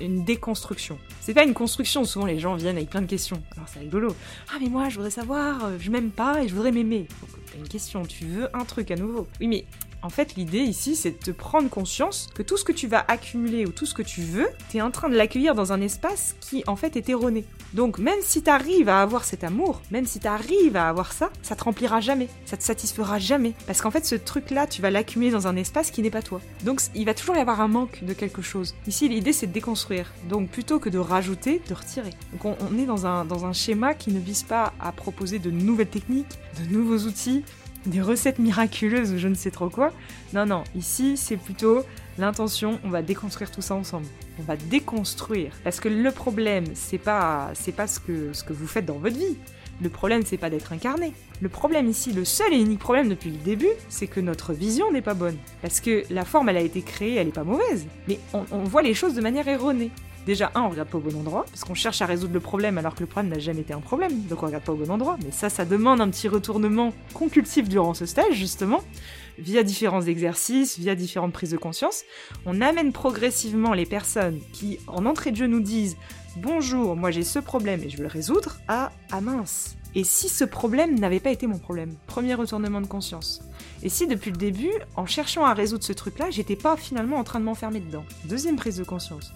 une déconstruction. C'est pas une construction, souvent les gens viennent avec plein de questions. Alors c'est rigolo. Ah mais moi je voudrais savoir, euh, je m'aime pas et je voudrais m'aimer. T'as une question, tu veux un truc à nouveau. Oui mais en fait, l'idée ici, c'est de te prendre conscience que tout ce que tu vas accumuler ou tout ce que tu veux, tu es en train de l'accueillir dans un espace qui, en fait, est erroné. Donc, même si tu arrives à avoir cet amour, même si tu arrives à avoir ça, ça te remplira jamais, ça te satisfera jamais. Parce qu'en fait, ce truc-là, tu vas l'accumuler dans un espace qui n'est pas toi. Donc, il va toujours y avoir un manque de quelque chose. Ici, l'idée, c'est de déconstruire. Donc, plutôt que de rajouter, de retirer. Donc, on, on est dans un, dans un schéma qui ne vise pas à proposer de nouvelles techniques, de nouveaux outils, des recettes miraculeuses ou je ne sais trop quoi. Non, non, ici c'est plutôt l'intention, on va déconstruire tout ça ensemble. On va déconstruire. Parce que le problème, c'est pas, c'est pas ce que, ce que vous faites dans votre vie. Le problème, c'est pas d'être incarné. Le problème ici, le seul et unique problème depuis le début, c'est que notre vision n'est pas bonne. Parce que la forme, elle a été créée, elle est pas mauvaise. Mais on, on voit les choses de manière erronée. Déjà, un, on regarde pas au bon endroit, parce qu'on cherche à résoudre le problème alors que le problème n'a jamais été un problème, donc on regarde pas au bon endroit. Mais ça, ça demande un petit retournement compulsif durant ce stage, justement, via différents exercices, via différentes prises de conscience. On amène progressivement les personnes qui, en entrée de jeu, nous disent Bonjour, moi j'ai ce problème et je veux le résoudre, à Ah mince, et si ce problème n'avait pas été mon problème? Premier retournement de conscience. Et si depuis le début, en cherchant à résoudre ce truc-là, j'étais pas finalement en train de m'enfermer dedans Deuxième prise de conscience.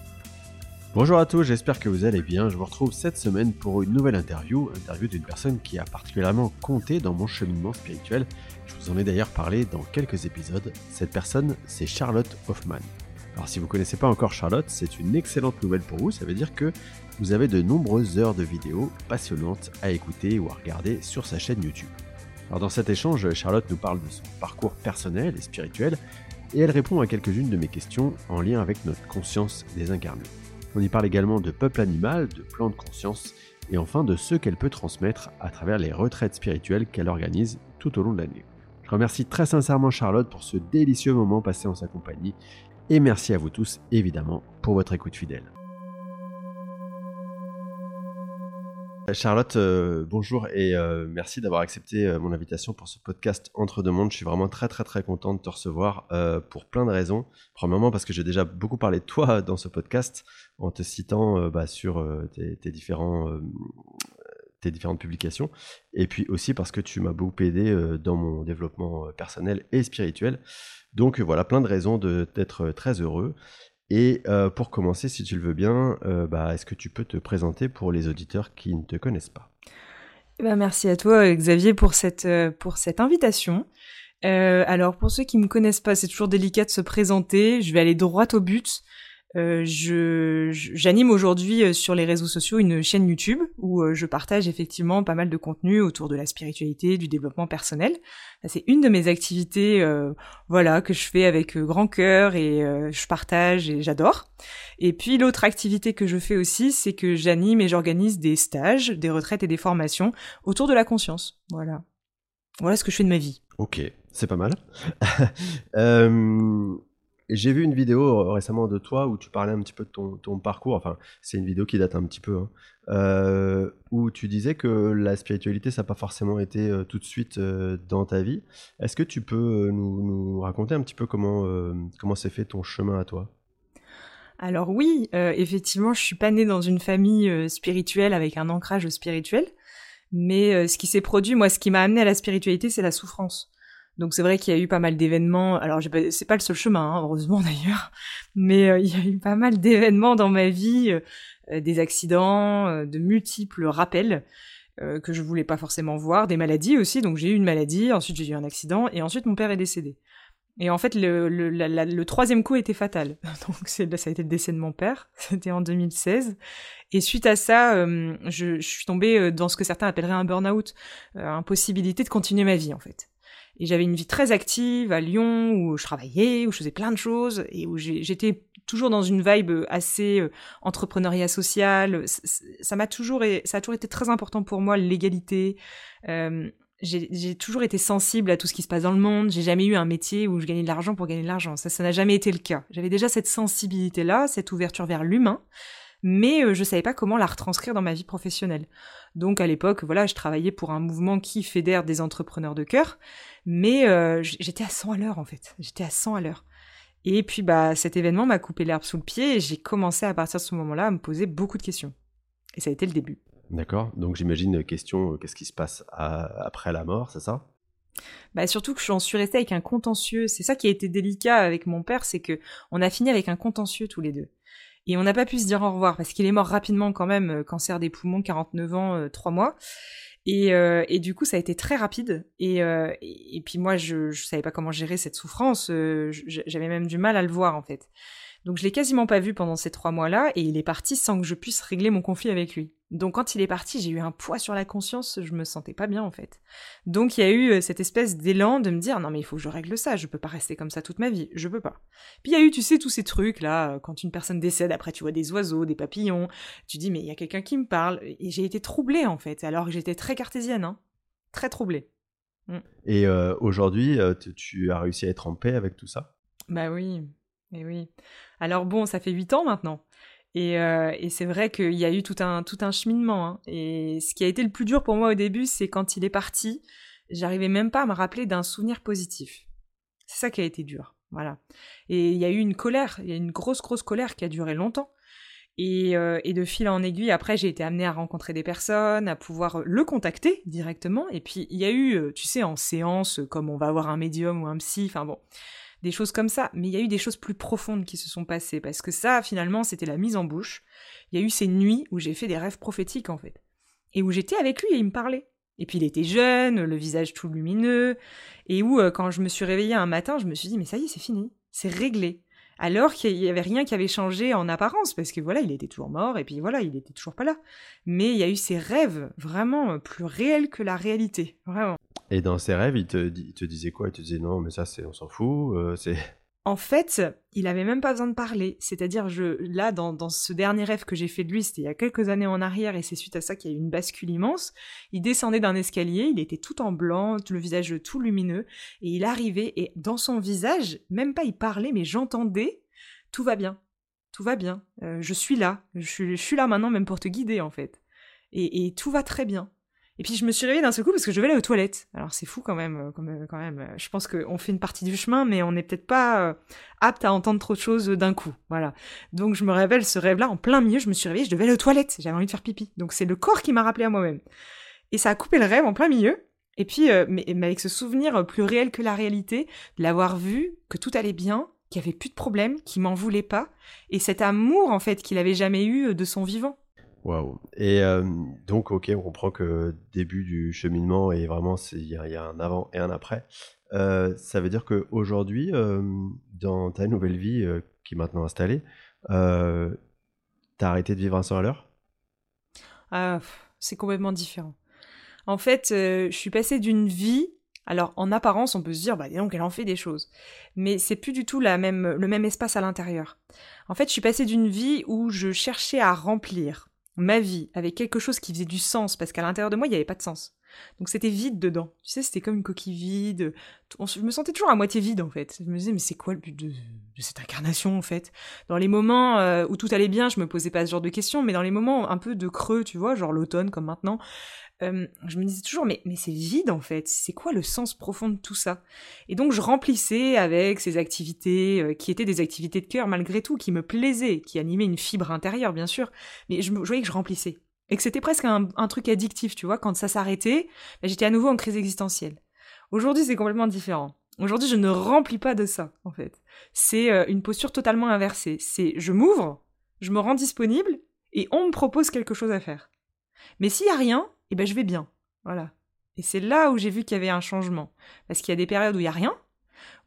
Bonjour à tous, j'espère que vous allez bien. Je vous retrouve cette semaine pour une nouvelle interview, interview d'une personne qui a particulièrement compté dans mon cheminement spirituel. Je vous en ai d'ailleurs parlé dans quelques épisodes. Cette personne, c'est Charlotte Hoffman. Alors si vous ne connaissez pas encore Charlotte, c'est une excellente nouvelle pour vous, ça veut dire que vous avez de nombreuses heures de vidéos passionnantes à écouter ou à regarder sur sa chaîne YouTube. Alors dans cet échange, Charlotte nous parle de son parcours personnel et spirituel, et elle répond à quelques-unes de mes questions en lien avec notre conscience désincarnée. On y parle également de peuple animal, de plan de conscience et enfin de ce qu'elle peut transmettre à travers les retraites spirituelles qu'elle organise tout au long de l'année. Je remercie très sincèrement Charlotte pour ce délicieux moment passé en sa compagnie et merci à vous tous évidemment pour votre écoute fidèle. Charlotte, euh, bonjour et euh, merci d'avoir accepté euh, mon invitation pour ce podcast Entre deux mondes. Je suis vraiment très très très content de te recevoir pour plein de raisons. Premièrement parce que j'ai déjà beaucoup parlé de toi dans ce podcast en te citant bah, sur tes différentes publications. Et puis aussi parce que tu m'as beaucoup aidé dans mon développement personnel et spirituel. Donc voilà, plein de raisons d'être très heureux. Et euh, pour commencer, si tu le veux bien, euh, bah, est-ce que tu peux te présenter pour les auditeurs qui ne te connaissent pas? Eh ben, Merci à toi, Xavier, pour cette, euh, pour cette invitation. alors, pour ceux qui ne me connaissent pas, c'est toujours délicat de se présenter. Je vais aller droit au but. Euh, j'anime aujourd'hui euh, sur les réseaux sociaux une chaîne YouTube où euh, je partage effectivement pas mal de contenu autour de la spiritualité, du développement personnel. C'est une de mes activités, voilà, que je fais avec grand cœur et je partage et j'adore. Et puis l'autre activité que je fais aussi, c'est que j'anime et j'organise des stages, des retraites et des formations autour de la conscience. Voilà, voilà ce que je fais de ma vie. Ok, c'est pas mal. euh, j'ai vu une vidéo euh, récemment de toi où tu parlais un petit peu de ton, parcours. Enfin, c'est une vidéo qui date un petit peu. Hein, euh, où tu disais que la spiritualité, ça n'a pas forcément été euh, tout de suite dans ta vie. Est-ce que tu peux nous, raconter un petit peu comment comment s'est fait ton chemin à toi? Alors oui, effectivement, je suis pas née dans une famille spirituelle avec un ancrage spirituel. Mais ce qui s'est produit, moi, ce qui m'a amené à la spiritualité, c'est la souffrance. Donc c'est vrai qu'il y a eu pas mal d'événements. Alors c'est pas le seul chemin, hein, heureusement d'ailleurs, mais euh, il y a eu pas mal d'événements dans ma vie, euh, des accidents, euh, de multiples rappels que je voulais pas forcément voir, des maladies aussi. Donc j'ai eu une maladie, ensuite j'ai eu un accident, et ensuite mon père est décédé. Et en fait, le, le, le troisième coup était fatal. Donc ça a été le décès de mon père. C'était en 2016. Et suite à ça, je, je, suis tombée dans ce que certains appelleraient un burn-out, impossibilité de continuer ma vie en fait. Et j'avais une vie très active à Lyon où je travaillais, où je faisais plein de choses et où j'étais toujours dans une vibe assez euh, entrepreneuriat social. Ça m'a toujours, ça a toujours été très important pour moi l'égalité. Euh, j'ai toujours été sensible à tout ce qui se passe dans le monde. J'ai jamais eu un métier où je gagnais de l'argent pour gagner de l'argent. Ça, ça n'a jamais été le cas. J'avais déjà cette sensibilité-là, cette ouverture vers l'humain, mais euh, je savais pas comment la retranscrire dans ma vie professionnelle. Donc à l'époque, voilà, je travaillais pour un mouvement qui fédère des entrepreneurs de cœur, mais euh, j'étais à 100 à l'heure en fait. J'étais à 100 à l'heure. Et puis bah cet événement m'a coupé l'herbe sous le pied et j'ai commencé à partir de ce moment-là à me poser beaucoup de questions. Et ça a été le début. D'accord. Donc j'imagine question qu'est-ce qui se passe après la mort, c'est ça? Bah surtout que j'en suis restée avec un contentieux. C'est ça qui a été délicat avec mon père, c'est que on a fini avec un contentieux tous les deux. Et on n'a pas pu se dire au revoir parce qu'il est mort rapidement quand même, euh, cancer des poumons, 49 ans, 3 euh, mois. Et, euh, et, du coup, ça a été très rapide. Et, et, puis moi, je, je savais pas comment gérer cette souffrance. J'avais même du mal à le voir en fait. Donc je l'ai quasiment pas vu pendant ces trois mois-là et il est parti sans que je puisse régler mon conflit avec lui. Donc quand il est parti, j'ai eu un poids sur la conscience, je me sentais pas bien en fait. Donc il y a eu euh, cette espèce d'élan de me dire non mais il faut que je règle ça, je peux pas rester comme ça toute ma vie, je peux pas. Puis il y a eu tu sais tous ces trucs là, euh, quand une personne décède, après tu vois des oiseaux, des papillons, tu dis mais il y a quelqu'un qui me parle et j'ai été troublée en fait, alors que j'étais très cartésienne, hein. très troublée. Mm. Et euh, aujourd'hui, tu as réussi à être en paix avec tout ça? Bah oui, et oui. Alors bon, ça fait huit ans maintenant. Et, euh, et c'est vrai qu'il y a eu tout un, tout un cheminement. Hein. Et ce qui a été le plus dur pour moi au début, c'est quand il est parti, j'arrivais même pas à me rappeler d'un souvenir positif. C'est ça qui a été dur. Voilà. Et il y a eu une colère, il y a une grosse, grosse colère qui a duré longtemps. Et, euh, et de fil en aiguille, après, j'ai été amenée à rencontrer des personnes, à pouvoir le contacter directement. Et puis, il y a eu, euh, tu sais, en séance, comme on va avoir un médium ou un psy, enfin bon, des choses comme ça. Mais il y a eu des choses plus profondes qui se sont passées, parce que ça, finalement, c'était la mise en bouche. Il y a eu ces nuits où j'ai fait des rêves prophétiques, en fait. Et où j'étais avec lui et il me parlait. Et puis il était jeune, le visage tout lumineux, et où, euh, quand je me suis réveillée un matin, je me suis dit, mais ça y est, c'est fini, c'est réglé alors qu'il y avait rien qui avait changé en apparence, parce que voilà, il était toujours mort, et puis voilà, il était toujours pas là. Mais il y a eu ces rêves vraiment plus réels que la réalité, vraiment. Et dans ces rêves, il te, disait quoi? Il te disait non, mais ça, on s'en fout, euh, c'est... En fait, il avait même pas besoin de parler. C'est-à-dire, là, dans, ce dernier rêve que j'ai fait de lui, c'était il y a quelques années en arrière, et c'est suite à ça qu'il y a eu une bascule immense. Il descendait d'un escalier, il était tout en blanc, le visage tout lumineux, et il arrivait, et dans son visage, même pas il parlait, mais j'entendais, tout va bien, tout va bien, euh, je suis là, je suis, je suis, là maintenant même pour te guider en fait. Et, et tout va très bien. Et puis je me suis réveillée d'un seul coup parce que je vais aller aux toilettes. Alors c'est fou quand même, euh, euh, quand même. Je pense qu'on fait une partie du chemin, mais on n'est peut-être pas euh, apte à entendre trop de choses d'un coup. Voilà. Donc je me révèle ce rêve-là en plein milieu. Je me suis réveillée, je devais aller aux toilettes. J'avais envie de faire pipi. Donc c'est le corps qui m'a rappelé à moi-même. Et ça a coupé le rêve en plein milieu. Et puis, mais, avec ce souvenir plus réel que la réalité, de l'avoir vu, que tout allait bien, qu'il n'y avait plus de problème, qu'il m'en voulait pas, et cet amour en fait qu'il avait jamais eu de son vivant. Waouh. Et euh, donc, ok, on comprend que début du cheminement et vraiment il y, a un avant et un après. Euh, ça veut dire qu'aujourd'hui, euh, dans ta nouvelle vie qui est maintenant installée, euh, t'as arrêté de vivre un sang à l'heure? Ah, C'est complètement différent. En fait, je suis passée d'une vie. Alors, en apparence, on peut se dire, bah, donc, elle en fait des choses. Mais c'est plus du tout la même, le même espace à l'intérieur. En fait, je suis passée d'une vie où je cherchais à remplir ma vie avec quelque chose qui faisait du sens, parce qu'à l'intérieur de moi, il n'y avait pas de sens. Donc c'était vide dedans. Tu sais, c'était comme une coquille vide. Je me sentais toujours à moitié vide en fait. Je me disais, mais c'est quoi le but de, cette incarnation en fait? Dans les moments euh, où tout allait bien, je me posais pas ce genre de questions, mais dans les moments un peu de creux, tu vois, genre l'automne comme maintenant, euh, je me disais toujours, mais, mais c'est vide en fait, c'est quoi le sens profond de tout ça? Et donc je remplissais avec ces activités euh, qui étaient des activités de cœur malgré tout, qui me plaisaient, qui animaient une fibre intérieure bien sûr, mais je, voyais que je remplissais. Et que c'était presque un, truc addictif, tu vois, quand ça s'arrêtait, j'étais à nouveau en crise existentielle. Aujourd'hui c'est complètement différent. Aujourd'hui je ne remplis pas de ça en fait. C'est euh, une posture totalement inversée. C'est je m'ouvre, je me rends disponible et on me propose quelque chose à faire. Mais s'il y a rien, eh ben je vais bien. Voilà. Et c'est là où j'ai vu qu'il y avait un changement. Parce qu'il y a des périodes où il y a rien,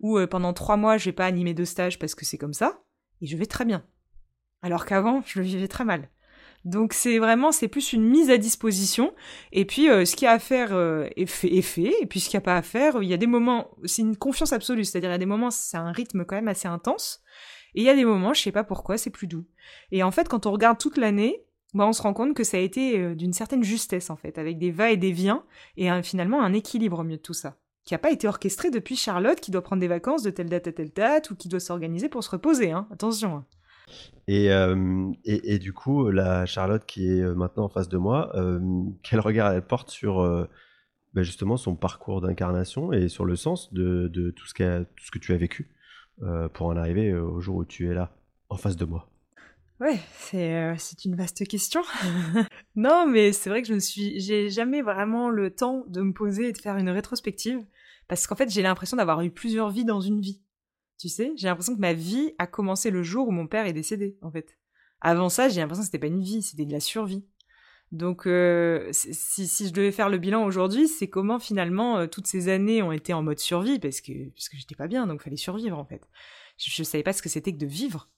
où euh, pendant trois mois je vais pas animer de stage parce que c'est comme ça, et je vais très bien. Alors qu'avant, je le vivais très mal. Donc c'est vraiment, c'est plus une mise à disposition. Et puis euh, ce qu'il y a à faire euh, est, fait, est fait. Et puis ce qu'il n'y a pas à faire, il y a des moments, c'est une confiance absolue. C'est-à-dire il y a des moments, c'est un rythme quand même assez intense. Et il y a des moments, je sais pas pourquoi, c'est plus doux. Et en fait, quand on regarde toute l'année, bah, on se rend compte que ça a été euh, d'une certaine justesse en fait, avec des va et des viens, et finalement un équilibre au milieu de tout ça, qui n'a pas été orchestré depuis Charlotte qui doit prendre des vacances de telle date à telle date, ou qui doit s'organiser pour se reposer, hein. attention. Hein. Euh, et, et, du coup, la Charlotte qui est euh, maintenant en face de moi, quel regard elle porte sur bah, justement son parcours d'incarnation et sur le sens de, tout, ce tout ce que tu as vécu pour en arriver au jour où tu es là, en face de moi? Ouais, c'est c'est une vaste question. non, mais c'est vrai que je ne suis, j'ai jamais vraiment le temps de me poser et de faire une rétrospective, parce qu'en fait j'ai l'impression d'avoir eu plusieurs vies dans une vie. Tu sais, j'ai l'impression que ma vie a commencé le jour où mon père est décédé, en fait. Avant ça, j'ai l'impression que c'était pas une vie, c'était de la survie. Donc, euh, si, si, je devais faire le bilan aujourd'hui, c'est comment finalement euh, toutes ces années ont été en mode survie, parce que, parce que j'étais pas bien, donc fallait survivre en fait. Je, je savais pas ce que c'était que de vivre.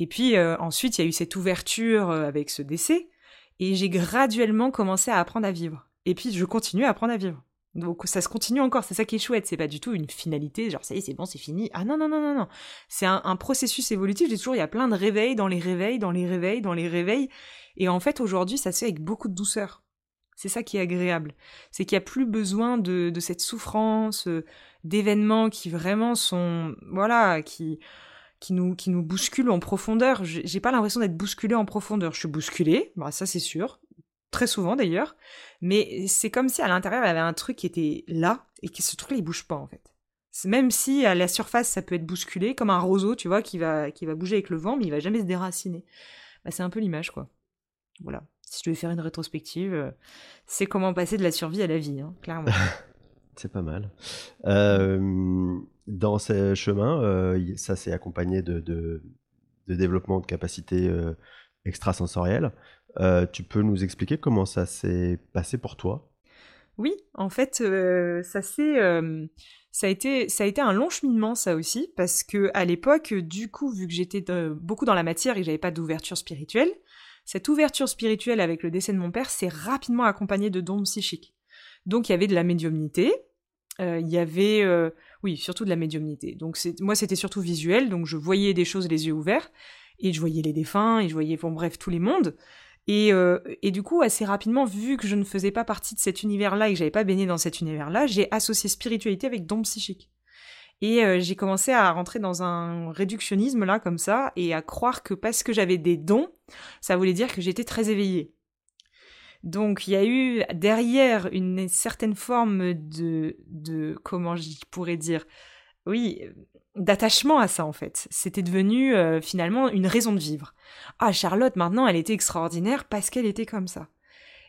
Et puis euh, ensuite, il y a eu cette ouverture avec ce décès, et j'ai graduellement commencé à apprendre à vivre. Et puis, je continue à apprendre à vivre. Donc ça se continue encore, c'est ça qui est chouette, c'est pas du tout une finalité, genre ça y est, c'est bon, c'est fini. Ah non, non, non, non, non. C'est un, processus évolutif, j'ai toujours, il y a plein de réveils dans les réveils, dans les réveils, dans les réveils. Et en fait, aujourd'hui, ça se fait avec beaucoup de douceur. C'est ça qui est agréable. C'est qu'il n'y a plus besoin de, de cette souffrance, euh, d'événements qui vraiment sont, voilà, qui, qui nous, qui nous bousculent en profondeur. J'ai pas l'impression d'être bousculé en profondeur. Je suis bousculée, bah, ça c'est sûr très souvent d'ailleurs, mais c'est comme si à l'intérieur il y avait un truc qui était là et que ce truc-là il bouge pas en fait. Même si à la surface ça peut être bousculé, comme un roseau, tu vois, qui va, qui va bouger avec le vent, mais il va jamais se déraciner. Bah, c'est un peu l'image quoi. Voilà. Si je devais faire une rétrospective, euh, c'est comment passer de la survie à la vie, hein, clairement. c'est pas mal. Euh, dans ce chemin, euh, ça s'est accompagné de, développement de capacités extrasensorielles. Euh, tu peux nous expliquer comment ça s'est passé pour toi? Oui, en fait, euh, ça s'est, euh, ça a été, ça a été un long cheminement ça aussi, parce que à l'époque, du coup, vu que j'étais beaucoup dans la matière et que j'avais pas d'ouverture spirituelle, cette ouverture spirituelle avec le décès de mon père s'est rapidement accompagnée de dons psychiques. Donc il y avait de la médiumnité, il y avait, oui, surtout de la médiumnité. Donc moi c'était surtout visuel, donc je voyais des choses les yeux ouverts et je voyais les défunts et je voyais, bon bref, tous les mondes. Et, euh, et, du coup, assez rapidement, vu que je ne faisais pas partie de cet univers-là et que j'avais pas baigné dans cet univers-là, j'ai associé spiritualité avec don psychique. Et euh, j'ai commencé à rentrer dans un réductionnisme là, comme ça, et à croire que parce que j'avais des dons, ça voulait dire que j'étais très éveillée. Donc il y a eu derrière une certaine forme de, de comment je pourrais dire, oui, d'attachement à ça en fait. C'était devenu euh, finalement une raison de vivre. Ah, Charlotte, maintenant, elle était extraordinaire parce qu'elle était comme ça.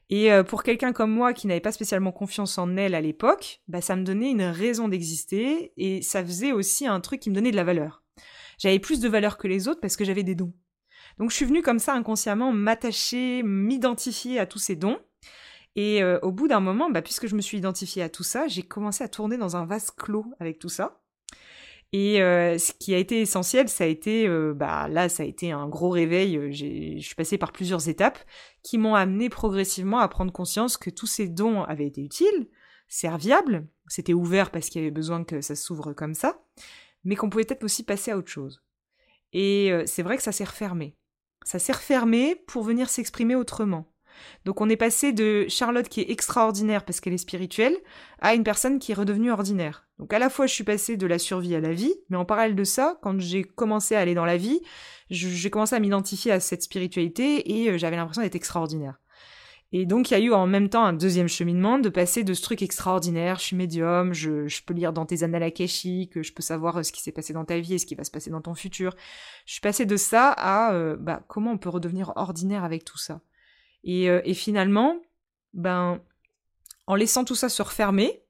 Et euh, pour quelqu'un comme moi qui n'avait pas spécialement confiance en elle à l'époque, bah, ça me donnait une raison d'exister et ça faisait aussi un truc qui me donnait de la valeur. J'avais plus de valeur que les autres parce que j'avais des dons. Donc je suis venue comme ça inconsciemment m'attacher, m'identifier à tous ces dons. Et euh, au bout d'un moment, bah, puisque je me suis identifiée à tout ça, j'ai commencé à tourner dans un vase clos avec tout ça. Et euh, ce qui a été essentiel, ça a été, euh, bah là, ça a été un gros réveil. Je suis passée par plusieurs étapes qui m'ont amené progressivement à prendre conscience que tous ces dons avaient été utiles, serviables, c'était ouvert parce qu'il y avait besoin que ça s'ouvre comme ça, mais qu'on pouvait peut-être aussi passer à autre chose. Et c'est vrai que ça s'est refermé. Ça s'est refermé pour venir s'exprimer autrement. Donc on est passé de Charlotte qui est extraordinaire parce qu'elle est spirituelle à une personne qui est redevenue ordinaire. Donc à la fois je suis passée de la survie à la vie, mais en parallèle de ça, quand j'ai commencé à aller dans la vie, j'ai commencé à m'identifier à cette spiritualité et euh, j'avais l'impression d'être extraordinaire. Et donc il y a eu en même temps un deuxième cheminement de passer de ce truc extraordinaire, je suis médium, je, peux lire dans tes annales akashiques, je peux savoir euh, ce qui s'est passé dans ta vie et ce qui va se passer dans ton futur. Je suis passée de ça à euh, bah, comment on peut redevenir ordinaire avec tout ça. Euh, et, finalement, ben, en laissant tout ça se refermer,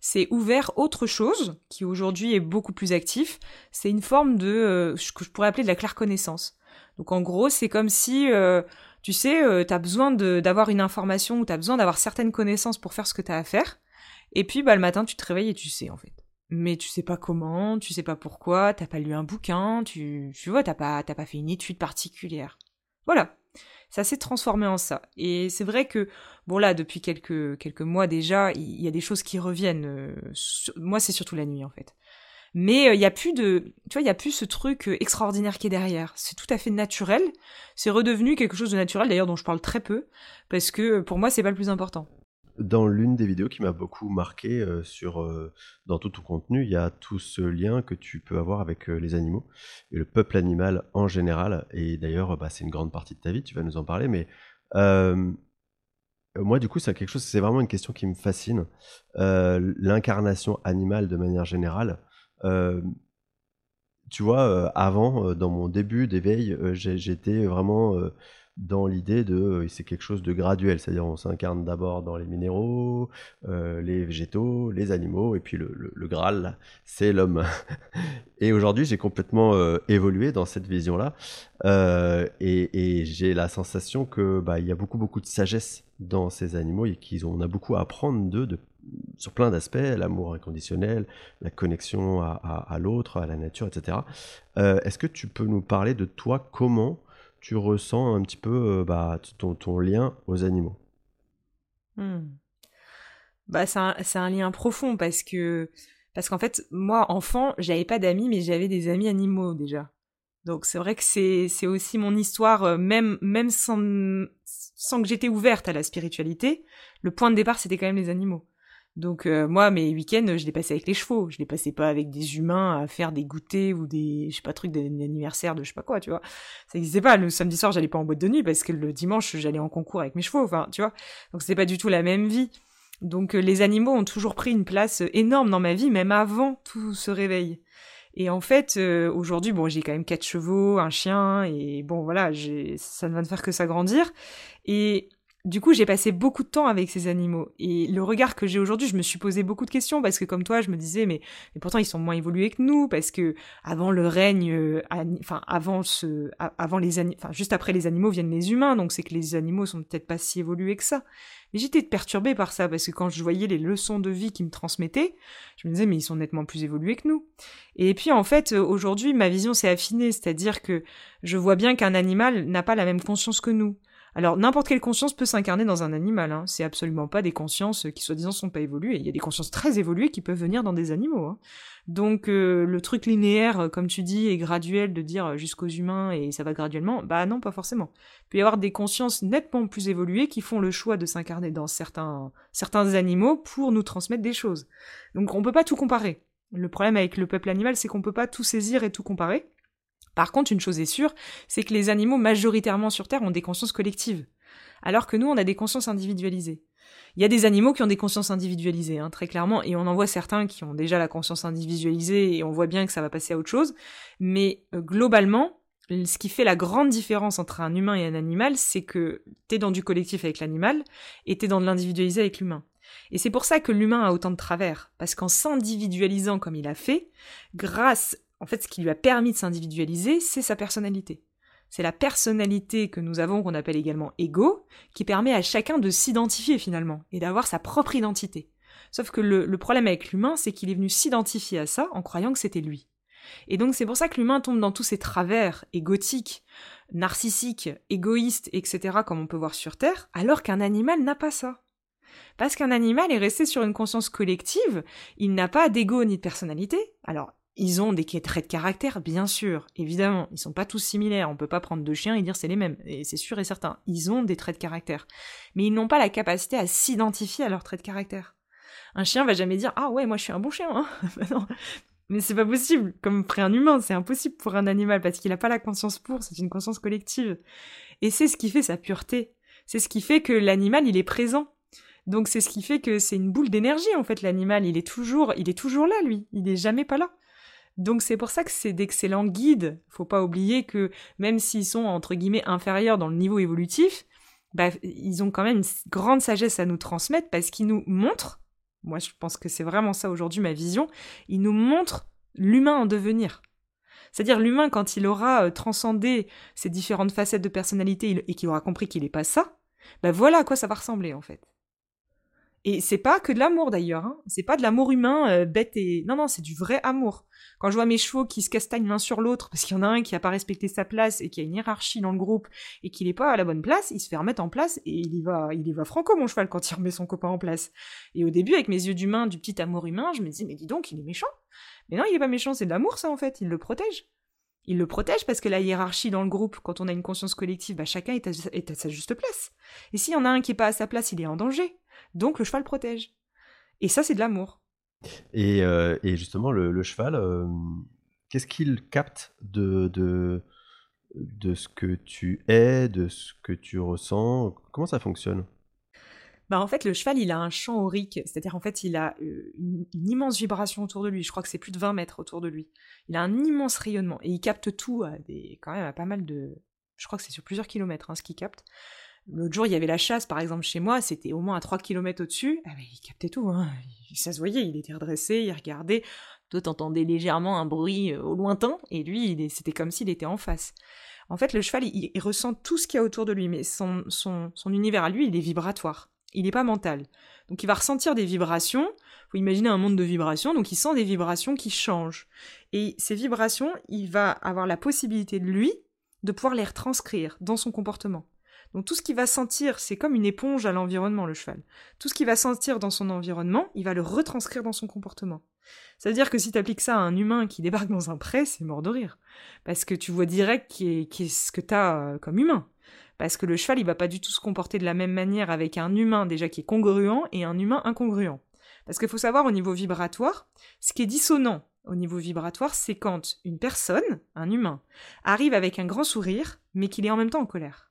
c'est ouvert autre chose qui aujourd'hui est beaucoup plus actif. C'est une forme de euh, ce que je pourrais appeler de la claire connaissance. Donc en gros, c'est comme si euh, tu sais, tu as besoin d'avoir une information ou tu as besoin d'avoir certaines connaissances pour faire ce que tu as à faire. Et puis bah le matin, tu te réveilles et tu sais en fait. Mais tu sais pas comment, tu sais pas pourquoi, t'as pas lu un bouquin, tu, tu vois, t'as pas, pas fait une étude particulière. Voilà ça s'est transformé en ça. Et c'est vrai que, bon là, depuis quelques, quelques mois déjà, il y a des choses qui reviennent. Euh, moi, c'est surtout la nuit, en fait. Mais euh, il y a plus de, tu vois, il y a plus ce truc euh, extraordinaire qui est derrière. C'est tout à fait naturel. C'est redevenu quelque chose de naturel, d'ailleurs, dont je parle très peu, parce que pour moi, c'est pas le plus important dans l'une des vidéos qui m'a beaucoup marqué euh, sur, euh, dans tout ton contenu, il y a tout ce lien que tu peux avoir avec euh, les animaux et le peuple animal en général. Et d'ailleurs, bah, c'est une grande partie de ta vie, tu vas nous en parler. Mais moi, du coup, c'est quelque chose, c'est vraiment une question qui me fascine. L'incarnation animale de manière générale. Tu vois, avant, dans mon début d'éveil, j'étais vraiment dans l'idée de c'est quelque chose de graduel, c'est-à-dire on s'incarne d'abord dans les minéraux, les végétaux, les animaux, et puis le, Graal, c'est l'homme. et aujourd'hui, j'ai complètement évolué dans cette vision-là, et, et j'ai la sensation que bah, il y a beaucoup beaucoup de sagesse dans ces animaux et qu'on a beaucoup à apprendre d'eux de, sur plein d'aspects, l'amour inconditionnel, la connexion à, l'autre, à la nature, etc. Est-ce que tu peux nous parler de toi, comment tu ressens un petit peu euh, bah, ton, lien aux animaux? Hmm. bah, c'est un, lien profond parce que parce qu'en fait moi enfant j'avais pas d'amis mais j'avais des amis animaux déjà donc c'est vrai que c'est c'est aussi mon histoire euh, même même sans sans que j'étais ouverte à la spiritualité le point de départ c'était quand même les animaux donc euh, moi, mes week-ends, je les passais avec les chevaux. Je les passais pas avec des humains à faire des goûters ou des, je sais pas, trucs d'anniversaire de je sais pas quoi, tu vois. Ça n'existait pas. Le samedi soir, j'allais pas en boîte de nuit parce que le dimanche, j'allais en concours avec mes chevaux. Enfin, tu vois. Donc c'était pas du tout la même vie. Donc euh, les animaux ont toujours pris une place énorme dans ma vie, même avant tout ce réveil. Et en fait, euh, aujourd'hui, bon, j'ai quand même quatre chevaux, un chien, et bon, voilà, ça ne va ne faire que s'agrandir. Et du coup, j'ai passé beaucoup de temps avec ces animaux. Et le regard que j'ai aujourd'hui, je me suis posé beaucoup de questions parce que comme toi, je me disais, mais, mais pourtant ils sont moins évolués que nous parce que avant le règne, euh, enfin avant ce, avant les enfin juste après les animaux viennent les humains, donc c'est que les animaux sont peut-être pas si évolués que ça. Mais j'étais perturbée par ça parce que quand je voyais les leçons de vie qu'ils me transmettaient, je me disais mais ils sont nettement plus évolués que nous. Et puis en fait, aujourd'hui, ma vision s'est affinée, c'est-à-dire que je vois bien qu'un animal n'a pas la même conscience que nous. Alors n'importe quelle conscience peut s'incarner dans un animal, hein. c'est absolument pas des consciences qui soi-disant sont pas évoluées, il y a des consciences très évoluées qui peuvent venir dans des animaux. Hein. Donc euh, le truc linéaire, euh, comme tu dis, et graduel de dire euh, jusqu'aux humains et ça va graduellement, bah non, pas forcément. Il peut y avoir des consciences nettement plus évoluées qui font le choix de s'incarner dans certains, certains animaux pour nous transmettre des choses. Donc on peut pas tout comparer. Le problème avec le peuple animal, c'est qu'on peut pas tout saisir et tout comparer. Par contre, une chose est sûre, c'est que les animaux majoritairement sur Terre ont des consciences collectives, alors que nous, on a des consciences individualisées. Il y a des animaux qui ont des consciences individualisées, hein, très clairement, et on en voit certains qui ont déjà la conscience individualisée, et on voit bien que ça va passer à autre chose, mais euh, globalement, ce qui fait la grande différence entre un humain et un animal, c'est que t'es dans du collectif avec l'animal, et t'es dans de l'individualisé avec l'humain. Et c'est pour ça que l'humain a autant de travers, parce qu'en s'individualisant comme il a fait, grâce en fait, ce qui lui a permis de s'individualiser, c'est sa personnalité. C'est la personnalité que nous avons, qu'on appelle également ego, qui permet à chacun de s'identifier finalement, et d'avoir sa propre identité. Sauf que le, problème avec l'humain, c'est qu'il est venu s'identifier à ça en croyant que c'était lui. Et donc c'est pour ça que l'humain tombe dans tous ces travers égotiques, narcissiques, égoïstes, etc., comme on peut voir sur Terre, alors qu'un animal n'a pas ça. Parce qu'un animal est resté sur une conscience collective, il n'a pas d'ego ni de personnalité. Alors, ils ont des traits de caractère, bien sûr, évidemment. Ils sont pas tous similaires. On peut pas prendre deux chiens et dire c'est les mêmes. Et c'est sûr et certain. Ils ont des traits de caractère. Mais ils n'ont pas la capacité à s'identifier à leurs traits de caractère. Un chien va jamais dire ah ouais moi je suis un bon chien. Hein non. Mais c'est pas possible. Comme près un humain, c'est impossible pour un animal parce qu'il n'a pas la conscience pour. C'est une conscience collective. Et c'est ce qui fait sa pureté. C'est ce qui fait que l'animal il est présent. Donc c'est ce qui fait que c'est une boule d'énergie en fait l'animal. Il est toujours, il est toujours là lui. Il est jamais pas là. Donc c'est pour ça que c'est d'excellents guides. Faut pas oublier que même s'ils sont entre guillemets inférieurs dans le niveau évolutif, bah, ils ont quand même une grande sagesse à nous transmettre parce qu'ils nous montrent, moi je pense que c'est vraiment ça aujourd'hui ma vision, ils nous montrent l'humain en devenir. C'est-à-dire l'humain quand il aura euh, transcendé ces différentes facettes de personnalité et qu'il aura compris qu'il n'est pas ça, bah voilà à quoi ça va ressembler en fait. Et c'est pas que de l'amour d'ailleurs, hein. c'est pas de l'amour humain euh, bête et non non c'est du vrai amour. Quand je vois mes chevaux qui se castagnent l'un sur l'autre parce qu'il y en a un qui a pas respecté sa place et qui a une hiérarchie dans le groupe et qu'il est pas à la bonne place, il se fait remettre en place et il y va, il y va franco mon cheval quand il remet son copain en place. Et au début avec mes yeux d'humain, du petit amour humain, je me dis mais dis donc il est méchant. Mais non il est pas méchant, c'est de l'amour ça en fait, il le protège. Il le protège parce que la hiérarchie dans le groupe, quand on a une conscience collective, bah chacun est à, sa juste place. Et s'il y en a un qui est pas à sa place, il est en danger. Donc le cheval protège. Et ça, c'est de l'amour. Et, euh, justement, le, cheval, euh, qu'est-ce qu'il capte de, de, de ce que tu es, de ce que tu ressens? Comment ça fonctionne? Bah en fait, le cheval, il a un champ aurique, c'est-à-dire en fait, il a euh, une, immense vibration autour de lui. Je crois que c'est plus de 20 mètres autour de lui. Il a un immense rayonnement et il capte tout à des, quand même à pas mal de. Je crois que c'est sur plusieurs kilomètres hein, ce qu'il capte. L'autre jour, il y avait la chasse, par exemple, chez moi, c'était au moins à 3 km au-dessus. Ah, il captait tout, hein. ça se voyait, il était redressé, il regardait. Toi, t'entendais légèrement un bruit euh, au lointain, et lui, c'était comme s'il était en face. En fait, le cheval, il, ressent tout ce qu'il y a autour de lui, mais son, univers à lui, il est vibratoire il n'est pas mental. Donc il va ressentir des vibrations, faut imaginer un monde de vibrations, donc il sent des vibrations qui changent. Et ces vibrations, il va avoir la possibilité lui de pouvoir les retranscrire dans son comportement. Donc tout ce qu'il va sentir, c'est comme une éponge à l'environnement, le cheval. Tout ce qu'il va sentir dans son environnement, il va le retranscrire dans son comportement. Ça veut dire que si tu appliques ça à un humain qui débarque dans un pré, c'est mort de rire. Parce que tu vois direct qui est, ce que tu as euh, comme humain. Parce que le cheval, il va pas du tout se comporter de la même manière avec un humain déjà qui est congruent et un humain incongruent. Parce qu'il faut savoir au niveau vibratoire, ce qui est dissonant au niveau vibratoire, c'est quand une personne, un humain, arrive avec un grand sourire, mais qu'il est en même temps en colère.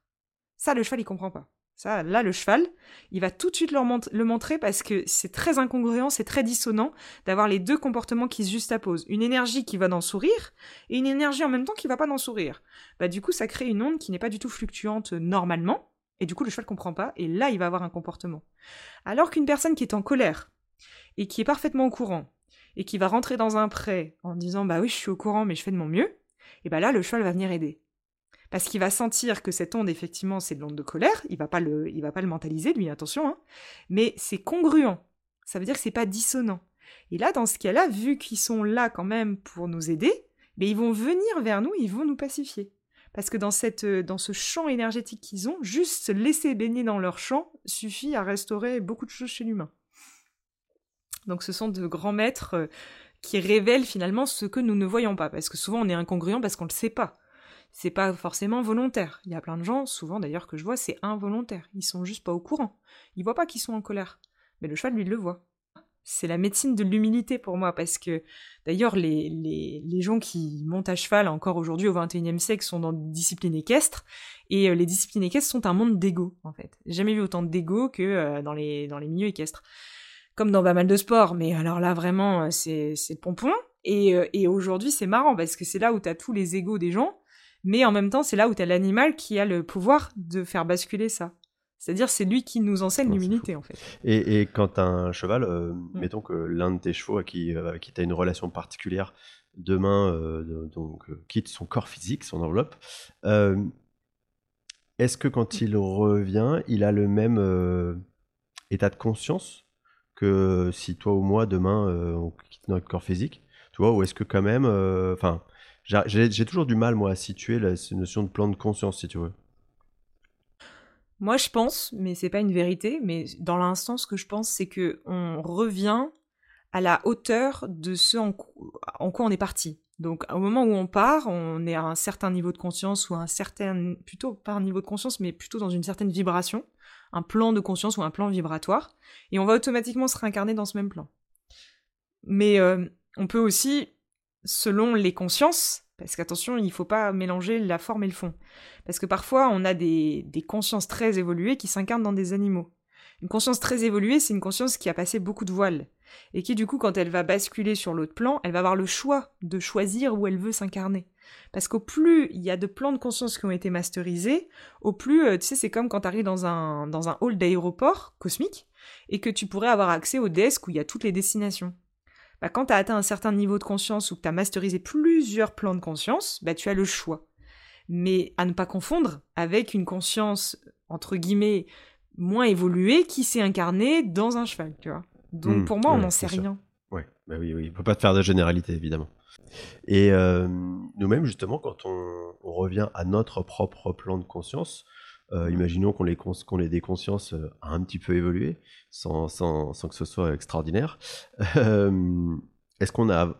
Ça, le cheval, il comprend pas. Ça, là, le cheval, il va tout de suite le montrer parce que c'est très incongruent, c'est très dissonant d'avoir les deux comportements qui se juxtaposent. Une énergie qui va dans le sourire et une énergie en même temps qui va pas dans le sourire. Bah, du coup, ça crée une onde qui n'est pas du tout fluctuante normalement. Et du coup, le cheval comprend pas et là, il va avoir un comportement. Alors qu'une personne qui est en colère et qui est parfaitement au courant et qui va rentrer dans un prêt en disant bah oui, je suis au courant mais je fais de mon mieux, et bah là, le cheval va venir aider parce qu'il va sentir que cette onde, effectivement, c'est de l'onde de colère. Il va pas le, va pas le mentaliser, lui, attention. Hein. Mais c'est congruent. Ça veut dire que c'est pas dissonant. Et là, dans ce cas-là, vu qu'ils sont là quand même pour nous aider, mais ils vont venir vers nous, ils vont nous pacifier. Parce que dans, cette, dans ce champ énergétique qu'ils ont, juste se laisser baigner dans leur champ suffit à restaurer beaucoup de choses chez l'humain. Donc ce sont de grands maîtres euh, qui révèlent finalement ce que nous ne voyons pas. Parce que souvent on est incongruent parce qu'on ne le sait pas c'est pas forcément volontaire. Il y a plein de gens, souvent d'ailleurs que je vois, c'est involontaire. Ils sont juste pas au courant. Ils voient pas qu'ils sont en colère. Mais le cheval, lui, le voit. C'est la médecine de l'humilité pour moi, parce que d'ailleurs, les, les, gens qui montent à cheval encore aujourd'hui au XXIe siècle sont dans des disciplines équestres, et euh, les disciplines équestres sont un monde d'ego, en fait. J'ai jamais vu autant d'ego que euh, dans, les, dans les milieux équestres. Comme dans pas mal de sports, mais alors là, vraiment, euh, c'est le pompon. Et, et aujourd'hui, c'est marrant, parce que c'est là où tu as tous les égos des gens, mais en même temps, c'est là où tu as l'animal qui a le pouvoir de faire basculer ça. C'est-à-dire, c'est lui qui nous enseigne l'humilité, en fait. Et, et, quand un cheval, euh, mm. mettons que l'un de tes chevaux à qui, euh, qui tu as une relation particulière, demain euh, donc, quitte son corps physique, son enveloppe, est-ce que quand il revient, il a le même état de conscience que si toi ou moi, demain, on quitte notre corps physique? Tu vois, ou est-ce que quand même. Enfin j'ai toujours du mal, moi, à situer la notion de plan de conscience, si tu veux. Moi, je pense, mais c'est pas une vérité, mais dans l'instant, ce que je pense, c'est que on revient à la hauteur de ce en, quoi on est parti. Donc, au moment où on part, on est à un certain niveau de conscience ou un certain, plutôt pas un niveau de conscience, mais plutôt dans une certaine vibration, un plan de conscience ou un plan vibratoire, et on va automatiquement se réincarner dans ce même plan. Mais euh, on peut aussi selon les consciences, parce qu'attention, il ne faut pas mélanger la forme et le fond. Parce que parfois, on a des, consciences très évoluées qui s'incarnent dans des animaux. Une conscience très évoluée, c'est une conscience qui a passé beaucoup de voiles. Et qui, du coup, quand elle va basculer sur l'autre plan, elle va avoir le choix de choisir où elle veut s'incarner. Parce qu'au plus il y a de plans de conscience qui ont été masterisés, au plus, euh, tu sais, c'est comme quand tu arrives dans un, dans un hall d'aéroport cosmique, et que tu pourrais avoir accès au desk où il y a toutes les destinations. Bah, quand tu as atteint un certain niveau de conscience ou que tu as masterisé plusieurs plans de conscience, bah, tu as le choix. Mais à ne pas confondre avec une conscience, entre guillemets, moins évoluée qui s'est incarnée dans un cheval, tu vois. Donc hmm, pour moi, on n'en sait rien. Ouais, bah oui, oui, on peut pas te faire de généralité, évidemment. Et euh, nous-mêmes, justement, quand on, revient à notre propre plan de conscience, euh, imaginons qu'on les, qu'on des consciences euh, un petit peu évoluées, sans, sans, sans que ce soit extraordinaire. Euh, est-ce qu'on a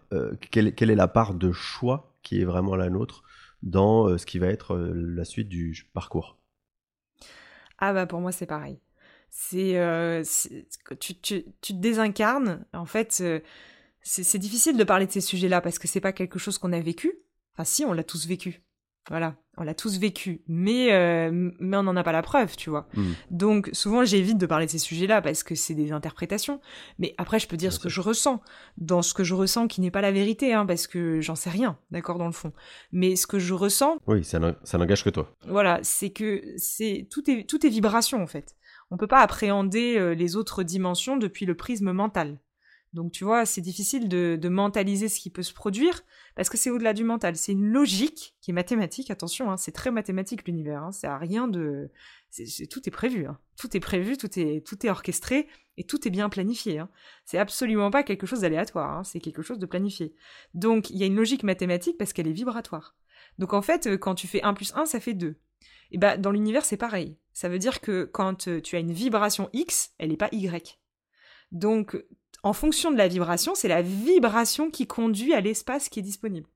quelle, quelle, est la part de choix qui est vraiment la nôtre dans ce qui va être la suite du parcours? Ah bah pour moi c'est pareil. C'est tu, tu, tu, te désincarnes. En fait, c'est difficile de parler de ces sujets-là parce que c'est pas quelque chose qu'on a vécu. Enfin si, on l'a tous vécu. Voilà. On l'a tous vécu, mais euh, mais on n'en a pas la preuve, tu vois. Hmm. Donc souvent j'évite de parler de ces sujets-là parce que c'est des interprétations. Mais après je peux dire Bien ce que je ressens, dans ce que je ressens qui n'est pas la vérité, hein, parce que j'en sais rien, d'accord dans le fond. Mais ce que je ressens, Oui, ça n'en- ça n'engage que toi. voilà, c'est que c'est tout est tout est vibration en fait. On peut pas appréhender euh, les autres dimensions depuis le prisme mental. Donc tu vois, c'est difficile de, mentaliser ce qui peut se produire parce que c'est au-delà du mental. C'est une logique qui est mathématique. Attention, hein, c'est très mathématique l'univers. Hein, c'est à rien de, tout est prévu. hein. Tout est prévu, tout est tout est orchestré et tout est bien planifié. C'est absolument pas quelque chose d'aléatoire. C'est quelque chose de planifié. Donc il y a une logique mathématique parce qu'elle est vibratoire. Donc en fait, euh, quand tu fais 1 plus 1, ça fait 2. Et ben dans l'univers, c'est pareil. Ça veut dire que quand euh, tu as une vibration X, elle n'est pas Y. Donc, en fonction de la vibration, c'est la vibration qui conduit à l'espace qui est disponible.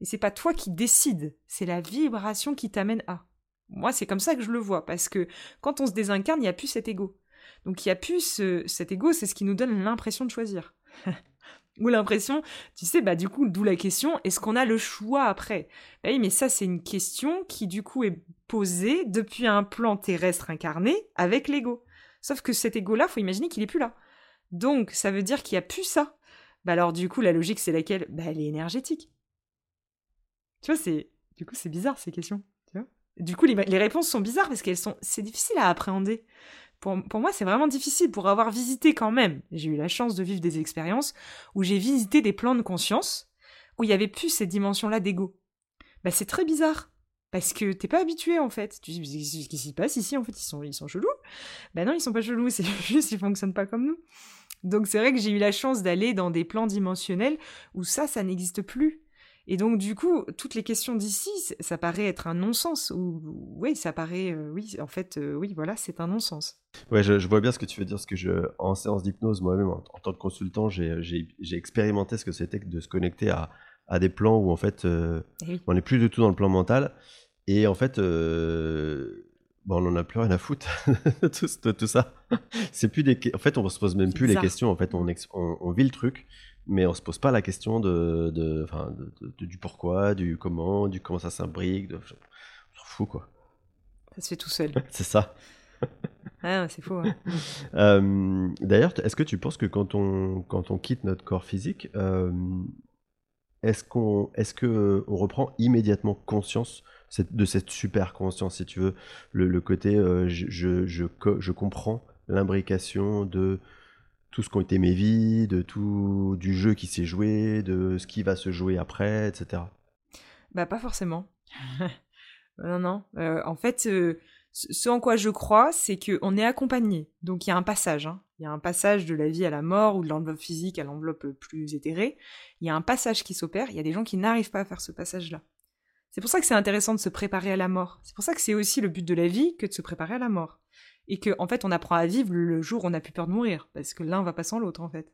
Et c'est pas toi qui décides, c'est la vibration qui t'amène à. Moi, c'est comme ça que je le vois, parce que quand on se désincarne, il n'y a plus cet ego. Donc il n'y a plus ce- cet ego, c'est ce qui nous donne l'impression de choisir. Ou l'impression, tu sais, bah du coup, d'où la question, est-ce qu'on a le choix après? Bah oui, mais ça, c'est une question qui, du coup, est posée depuis un plan terrestre incarné avec l'ego. Sauf que cet ego-là, faut imaginer qu'il est plus là. Donc, ça veut dire qu'il n'y a plus ça. Bah alors, du coup, la logique, c'est laquelle? Bah, elle est énergétique. Tu vois, c'est... Du coup, c'est bizarre, ces questions. Du coup, les, les réponses sont bizarres parce qu'elles sont... C'est difficile à appréhender. Pour, pour moi, c'est vraiment difficile pour avoir visité quand même. J'ai eu la chance de vivre des expériences où j'ai visité des plans de conscience où il y avait plus cette dimension-là d'ego. Bah, c'est très bizarre. Parce que t'es pas habitué en fait. Tu dis, qu'est-ce qui s'y passe ici en fait? Ils sont, ils sont chelous? Bah non, ils sont pas chelous, c'est juste ils fonctionnent pas comme nous. Donc c'est vrai que j'ai eu la chance d'aller dans des plans dimensionnels où ça, ça n'existe plus. Et donc du coup, toutes les questions d'ici, ça paraît être un non-sens. Ou oui, ça paraît, euh, oui, en fait, euh, oui, voilà, c'est un non-sens. Ouais, je, je vois bien ce que tu veux dire, parce que je, en séance d'hypnose, moi-même, en, en tant que consultant, j'ai- expérimenté ce que c'était de se connecter à, à des plans où, en fait, euh, Eh oui. on n'est plus du tout dans le plan mental. Et en fait, euh, bon, on en a plus rien à foutre de tout, de tout ça. C'est plus des, en fait, on se pose même plus les questions. En fait, on, ex- on, on vit le truc, mais on se pose pas la question de, de, du pourquoi, du comment, du comment ça s'imbrique. On s'en fout, quoi. Ça se fait tout seul. C'est ça. Ah, c'est faux. hein. Euh, D'ailleurs, est-ce que tu penses que quand on, quand on quitte notre corps physique, euh, est-ce qu'on est que on reprend immédiatement conscience de cette super conscience, si tu veux, le, côté euh, je, je, je, co- je comprends l'imbrication de tout ce qu'ont été mes vies, de tout du jeu qui s'est joué, de ce qui va se jouer après, etc. Bah pas forcément. non, non. Euh, en fait, euh, ce en quoi je crois, c'est qu'on est accompagné. Donc il y a un passage. hein. Il y a un passage de la vie à la mort ou de l'enveloppe physique à l'enveloppe plus éthérée. Il y a un passage qui s'opère. Il y a des gens qui n'arrivent pas à faire ce passage-là. C'est pour ça que c'est intéressant de se préparer à la mort. C'est pour ça que c'est aussi le but de la vie que de se préparer à la mort. Et que, en fait, on apprend à vivre le jour où on n'a plus peur de mourir. Parce que l'un va pas sans l'autre, en fait.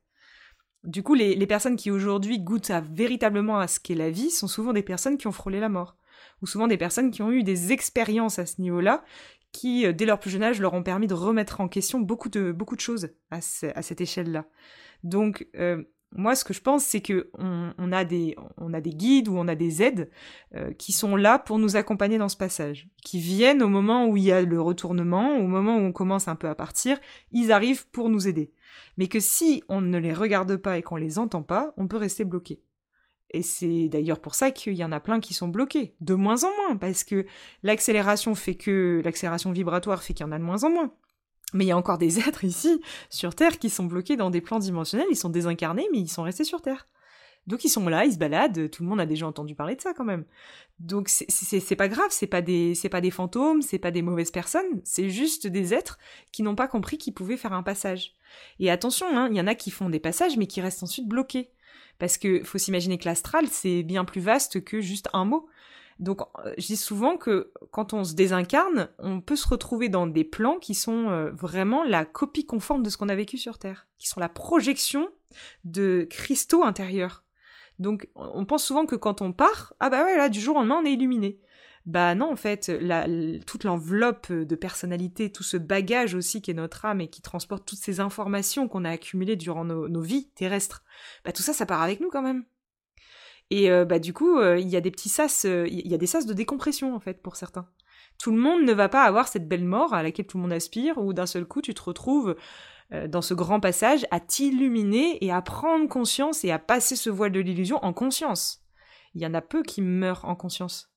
Du coup, les, personnes qui aujourd'hui goûtent à, véritablement à ce qu'est la vie sont souvent des personnes qui ont frôlé la mort. Ou souvent des personnes qui ont eu des expériences à ce niveau-là, qui, euh, dès leur plus jeune âge, leur ont permis de remettre en question beaucoup de, choses à cette échelle-là. Donc, euh, moi, ce que je pense, c'est que on, a des guides ou on a des aides euh, qui sont là pour nous accompagner dans ce passage, qui viennent au moment où il y a le retournement, au moment où on commence un peu à partir, ils arrivent pour nous aider. Mais que si on ne les regarde pas et qu'on les entend pas, on peut rester bloqué. Et c'est d'ailleurs pour ça qu'il y en a plein qui sont bloqués, de moins en moins, parce que l'accélération fait que l'accélération vibratoire fait qu'il y en a de moins en moins. Mais il y a encore des êtres ici, sur Terre, qui sont bloqués dans des plans dimensionnels, ils sont désincarnés, mais ils sont restés sur Terre. Donc ils sont là, ils se baladent, tout le monde a déjà entendu parler de ça quand même. Donc c'est- pas grave, c'est pas des pas des fantômes, c'est pas des mauvaises personnes, c'est juste des êtres qui n'ont pas compris qu'ils pouvaient faire un passage. Et attention, hein, il y en a qui font des passages mais qui restent ensuite bloqués. Parce que faut s'imaginer que l'astral c'est bien plus vaste que juste un mot. Donc euh, je dis souvent que quand on se désincarne, on peut se retrouver dans des plans qui sont euh, vraiment la copie conforme de ce qu'on a vécu sur Terre, qui sont la projection de cristaux intérieurs. Donc on pense souvent que quand on part, ah bah ouais là du jour au lendemain on est illuminé. Bah non en fait, toute l'enveloppe de personnalité, tout ce bagage aussi qui est notre âme et qui transporte toutes ces informations qu'on a accumulées durant nos, nos vies terrestres, bah tout ça ça part avec nous quand même. Et bah du coup, il y a des petits sas, il y a des sas de décompression en fait pour certains. Tout le monde ne va pas avoir cette belle mort à laquelle tout le monde aspire, où d'un seul coup tu te retrouves dans ce grand passage à t'illuminer et à prendre conscience et à passer ce voile de l'illusion en conscience. Il y en a peu qui meurent en conscience.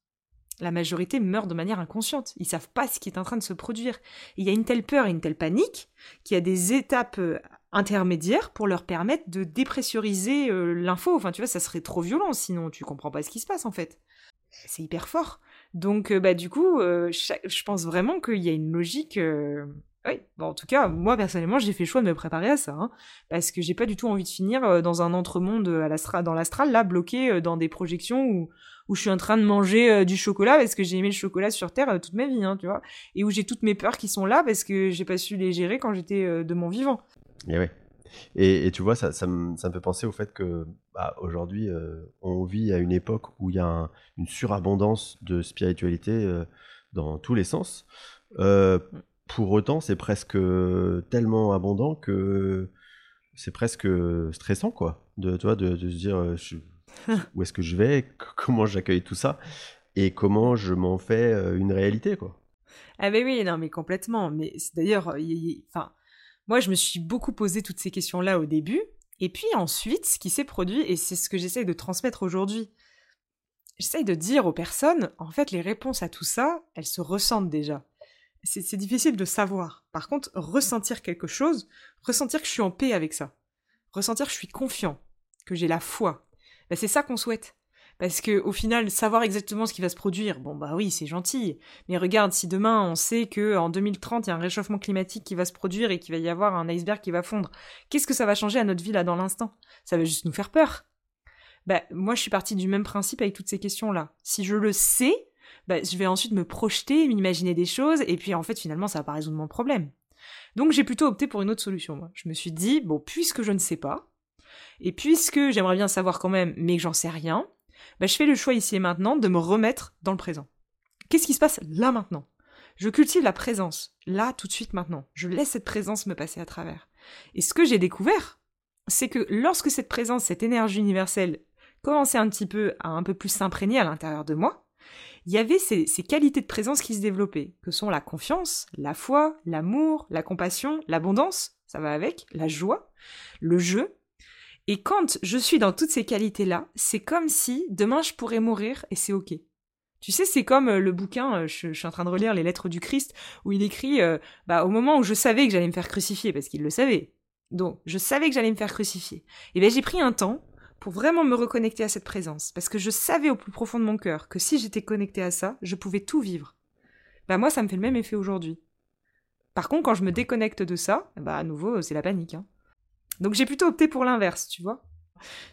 La majorité meurt de manière inconsciente. Ils savent pas ce qui est en train de se produire. Il y a une telle peur et une telle panique qu'il y a des étapes euh, intermédiaires pour leur permettre de dépressuriser euh, l'info. Enfin, tu vois, ça serait trop violent, sinon tu comprends pas ce qui se passe en fait. C'est hyper fort. Donc, euh, bah, du coup, je pense vraiment qu'il y a une logique. Oui, en tout cas, moi personnellement, j'ai fait le choix de me préparer à ça, hein, parce que j'ai pas du tout envie de finir dans un entremonde dans l'astral, là, bloqué dans des projections où où je suis en train de manger euh, du chocolat parce que j'ai aimé le chocolat sur Terre euh, toute ma vie, hein, tu vois. Et où j'ai toutes mes peurs qui sont là parce que j'ai pas su les gérer quand j'étais euh, de mon vivant. Et ouais. Et, tu vois, ça, ça, me, ça, me, fait penser au fait que bah, aujourd'hui, on vit à une époque où il y a une surabondance de spiritualité dans tous les sens. pour autant, c'est presque tellement abondant que c'est presque stressant, quoi. De, toi, de, de se dire, je, où est-ce que je vais, comment j'accueille tout ça et comment je m'en fais euh, une réalité, quoi. Ah ben oui, non mais complètement. Mais d'ailleurs, enfin, moi je me suis beaucoup posé toutes ces questions-là au début, et puis ensuite, ce qui s'est produit, et c'est ce que j'essaye de transmettre aujourd'hui, j'essaye de dire aux personnes, en fait, les réponses à tout ça, elles se ressentent déjà. C'est difficile de savoir. Par contre, ressentir quelque chose, ressentir que je suis en paix avec ça, ressentir que je suis confiant, que j'ai la foi, bah, c'est ça qu'on souhaite. Parce que au final, savoir exactement ce qui va se produire, bon bah oui, c'est gentil. Mais regarde, si demain on sait que en 2030 il y a un réchauffement climatique qui va se produire et qu'il va y avoir un iceberg qui va fondre, qu'est-ce que ça va changer à notre vie là dans l'instant? Ça va juste nous faire peur. Bah moi je suis partie du même principe avec toutes ces questions là. Si je le sais, bah, je vais ensuite me projeter, m'imaginer des choses, et puis en fait finalement ça va pas résoudre mon problème. Donc j'ai plutôt opté pour une autre solution. Moi. Je me suis dit bon puisque je ne sais pas, et puisque j'aimerais bien savoir quand même, mais que j'en sais rien, bah, je fais le choix ici et maintenant de me remettre dans le présent. Qu'est-ce qui se passe là maintenant? Je cultive la présence, là tout de suite maintenant. Je laisse cette présence me passer à travers. Et ce que j'ai découvert, c'est que lorsque cette présence, cette énergie universelle commençait un petit peu à un peu plus s'imprégner à l'intérieur de moi, il y avait ces, ces, qualités de présence qui se développaient, que sont la confiance, la foi, l'amour, la compassion, l'abondance, ça va avec, la joie, le jeu, et quand je suis dans toutes ces qualités-là, c'est comme si demain je pourrais mourir et c'est ok. Tu sais, c'est comme euh, le bouquin, euh, je, suis en train de relire les lettres du Christ, où il écrit, euh, bah, au moment où je savais que j'allais me faire crucifier, parce qu'il le savait. Donc, je savais que j'allais me faire crucifier. Et bien, j'ai pris un temps pour vraiment me reconnecter à cette présence, parce que je savais au plus profond de mon cœur que si j'étais connecté à ça, je pouvais tout vivre. Bah, moi, ça me fait le même effet aujourd'hui. Par contre, quand je me déconnecte de ça, bah, à nouveau, c'est la panique, hein. Donc j'ai plutôt opté pour l'inverse, tu vois.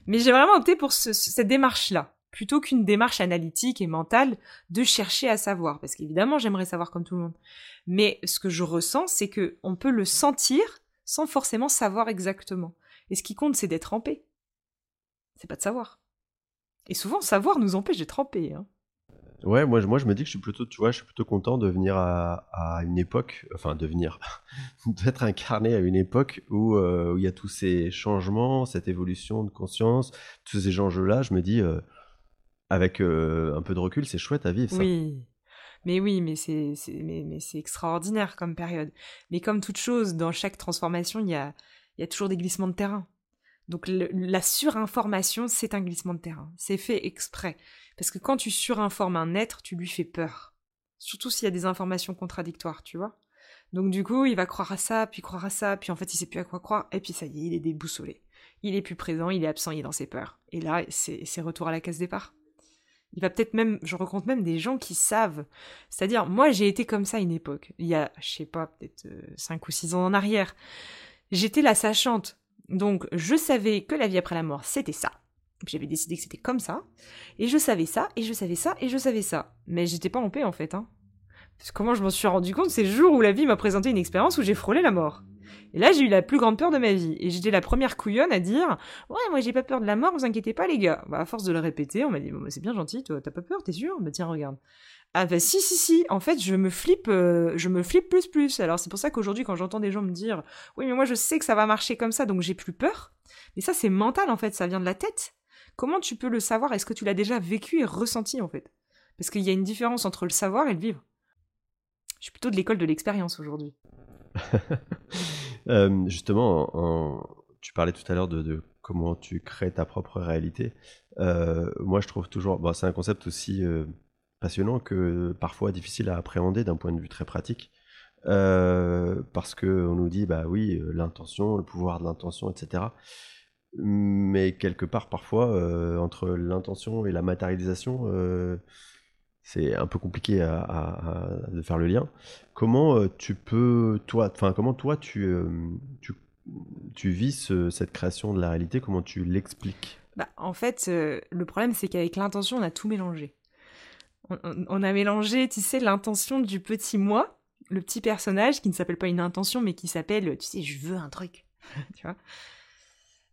Mais j'ai vraiment opté pour cette démarche-là, plutôt qu'une démarche analytique et mentale de chercher à savoir, parce qu'évidemment j'aimerais savoir comme tout le monde. Mais ce que je ressens, c'est que on peut le sentir sans forcément savoir exactement. Et ce qui compte, c'est d'être en paix. C'est pas de savoir. Et souvent, savoir nous empêche d'être en paix. Hein. Ouais, moi, moi je me dis que je suis plutôt, tu vois, je suis plutôt content de venir à, à une époque, enfin de venir, d'être incarné à une époque où, euh, où, il y a tous ces changements, cette évolution de conscience, tous ces enjeux-là. Je me dis, euh, avec euh, un peu de recul, c'est chouette à vivre. Ça. Oui, mais oui, mais c'est, mais, extraordinaire comme période. Mais comme toute chose, dans chaque transformation, il y a, il y a toujours des glissements de terrain. Donc la surinformation, c'est un glissement de terrain. C'est fait exprès. Parce que quand tu surinformes un être, tu lui fais peur. Surtout s'il y a des informations contradictoires, tu vois. Donc du coup, il va croire à ça, puis croire à ça, puis en fait, il sait plus à quoi croire, et puis ça y est, il est déboussolé. Il est plus présent, il est absent, il est dans ses peurs. Et là, c'est retour à la case départ. Il va peut-être même, je rencontre même des gens qui savent. C'est-à-dire, moi, j'ai été comme ça une époque. Il y a, je sais pas, peut-être 5 euh, ou 6 ans en arrière. J'étais la sachante. Donc, je savais que la vie après la mort, c'était ça. J'avais décidé que c'était comme ça. Et je savais ça, et je savais ça, et je savais ça. Mais j'étais pas en paix, en fait. Hein. comment je m'en suis rendu compte C'est le jour où la vie m'a présenté une expérience où j'ai frôlé la mort. Et là, j'ai eu la plus grande peur de ma vie. Et j'étais la première couillonne à dire Ouais, moi j'ai pas peur de la mort, vous inquiétez pas, les gars. Bah, à force de le répéter, on m'a dit bah, C'est bien gentil, toi, t'as pas peur, t'es sûr? Bah, tiens, regarde. Ah bah si si si, en fait je me flippe, euh, je me flippe plus plus. Alors c'est pour ça qu'aujourd'hui quand j'entends des gens me dire oui mais moi je sais que ça va marcher comme ça donc j'ai plus peur. Mais ça c'est mental en fait, ça vient de la tête. Comment tu peux le savoir? Est-ce que tu l'as déjà vécu et ressenti en fait? Parce qu'il y a une différence entre le savoir et le vivre. Je suis plutôt de l'école de l'expérience aujourd'hui. Euh, justement, tu parlais tout à l'heure de, comment tu crées ta propre réalité. Euh, moi, je trouve toujours, c'est un concept aussi passionnant que parfois difficile à appréhender d'un point de vue très pratique. parce qu'on nous dit, bah oui, l'intention, le pouvoir de l'intention, etc. Mais quelque part, parfois, entre l'intention et la matérialisation, c'est un peu compliqué à, de faire le lien. Comment euh, tu peux, toi, enfin, comment toi tu, euh, tu, vis cette création de la réalité? Comment tu l'expliques? Bah, En fait, euh, le problème, c'est qu'avec l'intention, on a tout mélangé. On, a mélangé, tu sais, l'intention du petit moi, le petit personnage qui ne s'appelle pas une intention, mais qui s'appelle, tu sais, je veux un truc. tu vois?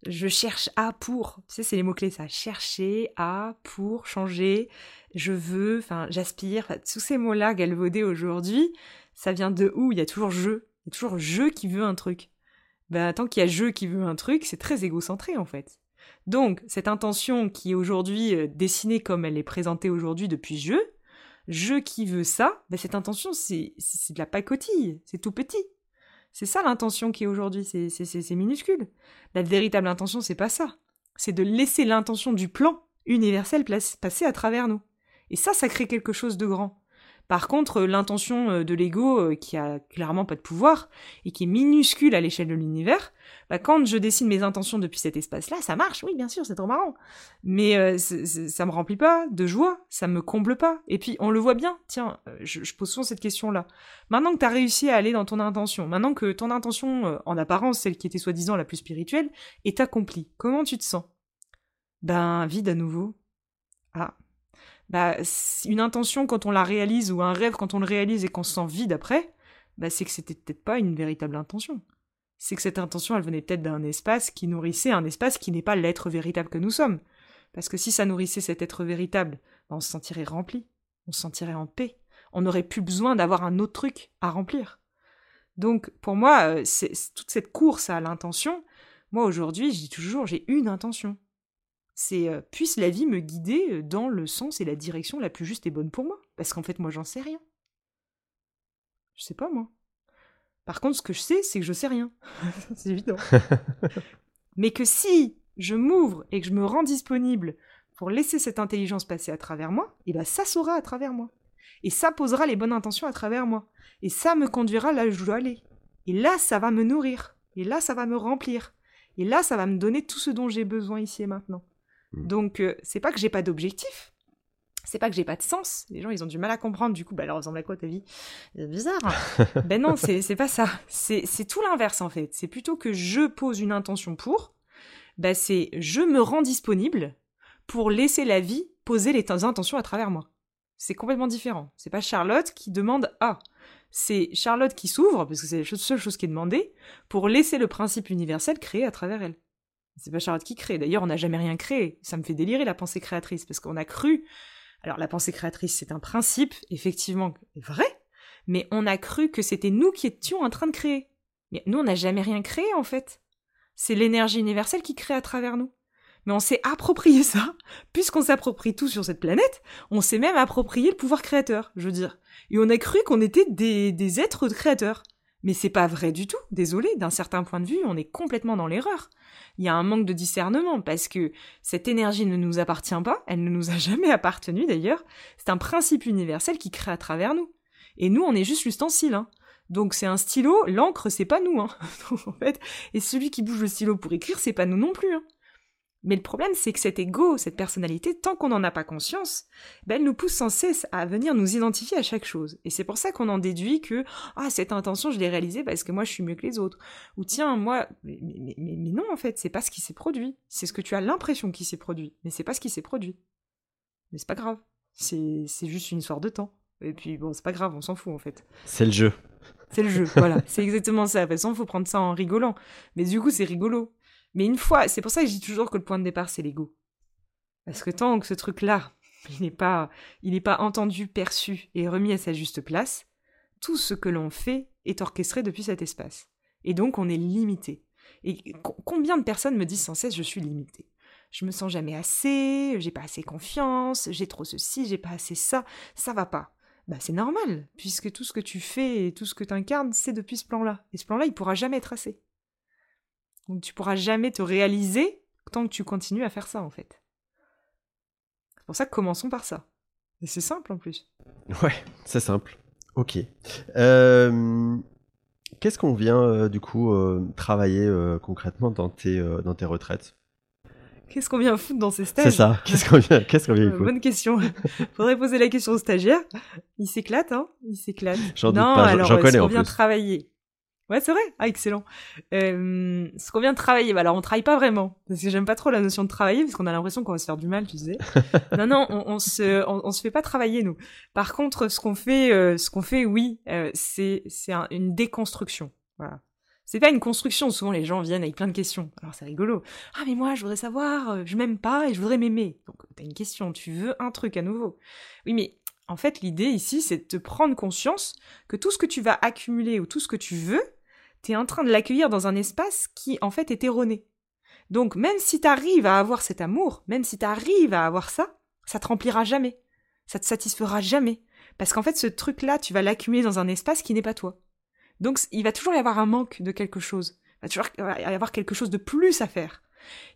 Je cherche à pour. Tu sais, c'est les mots-clés, ça. Chercher, à, pour, changer, je veux, enfin, j'aspire. tous ces mots-là galvaudés aujourd'hui, ça vient de où? Il y a toujours je. Il y a toujours je qui veut un truc. Ben, tant qu'il y a je qui veut un truc, c'est très égocentré, en fait. Donc, cette intention qui est aujourd'hui euh, dessinée comme elle est présentée aujourd'hui depuis je, je qui veut ça, ben, cette intention, c'est de la pacotille, c'est tout petit. C'est ça l'intention qui est aujourd'hui, c'est minuscule. La véritable intention, c'est pas ça. C'est de laisser l'intention du plan universel passer à travers nous. Et ça, ça crée quelque chose de grand. Par contre, l'intention euh, de l'ego, euh, qui a clairement pas de pouvoir et qui est minuscule à l'échelle de l'univers, bah, quand je dessine mes intentions depuis cet espace-là, ça marche, oui, bien sûr, c'est trop marrant. Mais euh, ça me remplit pas de joie, ça me comble pas. Et puis, on le voit bien, tiens, je, pose souvent cette question-là. Maintenant que tu as réussi à aller dans ton intention, maintenant que ton intention, en apparence, celle qui était soi-disant la plus spirituelle, est accomplie, comment tu te sens? Ben, vide à nouveau. Ah, bah, une intention quand on la réalise ou un rêve quand on le réalise et qu'on se sent vide après, bah, c'est que c'était peut-être pas une véritable intention. C'est que cette intention, elle venait peut-être d'un espace qui nourrissait un espace qui n'est pas l'être véritable que nous sommes. Parce que si ça nourrissait cet être véritable, bah, on se sentirait rempli, on se sentirait en paix, on n'aurait plus besoin d'avoir un autre truc à remplir. Donc, pour moi, euh, c'est toute cette course à l'intention, moi aujourd'hui, je dis toujours, j'ai une intention c'est euh, puisse la vie me guider euh, dans le sens et la direction la plus juste et bonne pour moi. Parce qu'en fait, moi, j'en sais rien. Je sais pas, moi. Par contre, ce que je sais, c'est que je sais rien. c'est évident. Mais que si je m'ouvre et que je me rends disponible pour laisser cette intelligence passer à travers moi, et eh ben ça saura à travers moi. Et ça posera les bonnes intentions à travers moi. Et ça me conduira là où je dois aller. Et là, ça va me nourrir. Et là, ça va me remplir. Et là, ça va me donner tout ce dont j'ai besoin ici et maintenant. Mm. Donc, euh, c'est pas que j'ai pas d'objectif, c'est pas que j'ai pas de sens. Les gens, ils ont du mal à comprendre. Du coup, bah alors, ressemble à quoi ta vie? C'est bizarre. ben non, c'est pas ça. C'est tout l'inverse en fait. C'est plutôt que je pose une intention pour. Ben c'est je me rends disponible pour laisser la vie poser les intentions à travers moi. C'est complètement différent. C'est pas Charlotte qui demande ah. C'est Charlotte qui s'ouvre, parce que c'est la seule chose qui est demandée, pour laisser le principe universel créer à travers elle. C'est pas Charlotte qui crée. D'ailleurs, on n'a jamais rien créé. Ça me fait délirer la pensée créatrice parce qu'on a cru. Alors, la pensée créatrice, c'est un principe, effectivement, vrai, mais on a cru que c'était nous qui étions en train de créer. Mais nous, on n'a jamais rien créé, en fait. C'est l'énergie universelle qui crée à travers nous. Mais on s'est approprié ça, puisqu'on s'approprie tout sur cette planète, on s'est même approprié le pouvoir créateur, je veux dire. Et on a cru qu'on était des, des êtres créateurs. Mais c'est pas vrai du tout, désolé, d'un certain point de vue, on est complètement dans l'erreur il y a un manque de discernement parce que cette énergie ne nous appartient pas, elle ne nous a jamais appartenu d'ailleurs, c'est un principe universel qui crée à travers nous. Et nous, on est juste l'ustensile. Hein. Donc c'est un stylo, l'encre, c'est pas nous. Hein. en fait, et celui qui bouge le stylo pour écrire, c'est pas nous non plus. Hein. Mais le problème, c'est que cet ego, cette personnalité, tant qu'on n'en a pas conscience, ben, elle nous pousse sans cesse à venir nous identifier à chaque chose. Et c'est pour ça qu'on en déduit que ah cette intention, je l'ai réalisée parce que moi je suis mieux que les autres. Ou tiens, moi, mais, mais, mais non en fait, c'est pas ce qui s'est produit. C'est ce que tu as l'impression qui s'est produit, mais c'est pas ce qui s'est produit. Mais c'est pas grave. C'est juste une histoire de temps. Et puis bon, c'est pas grave, on s'en fout en fait. C'est le jeu. C'est le jeu, voilà. C'est exactement ça. De toute façon, faut prendre ça en rigolant. Mais du coup, c'est rigolo. Mais une fois, c'est pour ça que je dis toujours que le point de départ, c'est l'ego. Parce que tant que ce truc-là, il n'est pas, pas entendu, perçu et remis à sa juste place, tout ce que l'on fait est orchestré depuis cet espace. Et donc, on est limité. Et combien de personnes me disent sans cesse je suis limité je me sens jamais assez, j'ai pas assez confiance, j'ai trop ceci, j'ai pas assez ça, ça va pas. Bah c'est normal, puisque tout ce que tu fais et tout ce que tu incarnes, c'est depuis ce plan-là. Et ce plan-là, il pourra jamais être assez. Donc tu pourras jamais te réaliser tant que tu continues à faire ça, en fait. C'est pour ça que commençons par ça. Et c'est simple en plus. Ouais, c'est simple. Ok. Euh, Qu'est-ce qu'on vient euh, du coup euh, travailler concrètement dans tes, dans tes retraites? Qu'est-ce qu'on vient foutre dans ces stages? C'est ça. Qu'est-ce qu'on vient, qu'est-ce qu'on vient y foutre? Bonne question. Faudrait poser la question au stagiaire. Il s'éclate, hein Il s'éclate. J'en doute pas, j'en- connais ce qu'on en vient plus. travailler? Ouais, c'est vrai. Ah, excellent. Euh, ce qu'on vient de travailler, bah alors on travaille pas vraiment, parce que j'aime pas trop la notion de travailler, parce qu'on a l'impression qu'on va se faire du mal, tu sais. non, non, on, on se, on, on se fait pas travailler nous. Par contre, ce qu'on fait, euh, ce qu'on fait, oui, euh, c'est, c'est un- une déconstruction. Voilà. C'est pas une construction. Souvent, les gens viennent avec plein de questions. Alors, c'est rigolo. Ah, mais moi, je voudrais savoir, euh, je m'aime pas et je voudrais m'aimer. Donc, t'as une question, tu veux un truc à nouveau. Oui, mais en fait, l'idée ici, c'est de te prendre conscience que tout ce que tu vas accumuler ou tout ce que tu veux, t'es en train de l'accueillir dans un espace qui, en fait, est erroné. Donc, même si t'arrives à avoir cet amour, même si t'arrives à avoir ça, ça te remplira jamais. Ça te satisfera jamais. Parce qu'en fait, ce truc-là, tu vas l'accumuler dans un espace qui n'est pas toi. Donc, il va toujours y avoir un manque de quelque chose. Il va toujours y avoir quelque chose de plus à faire.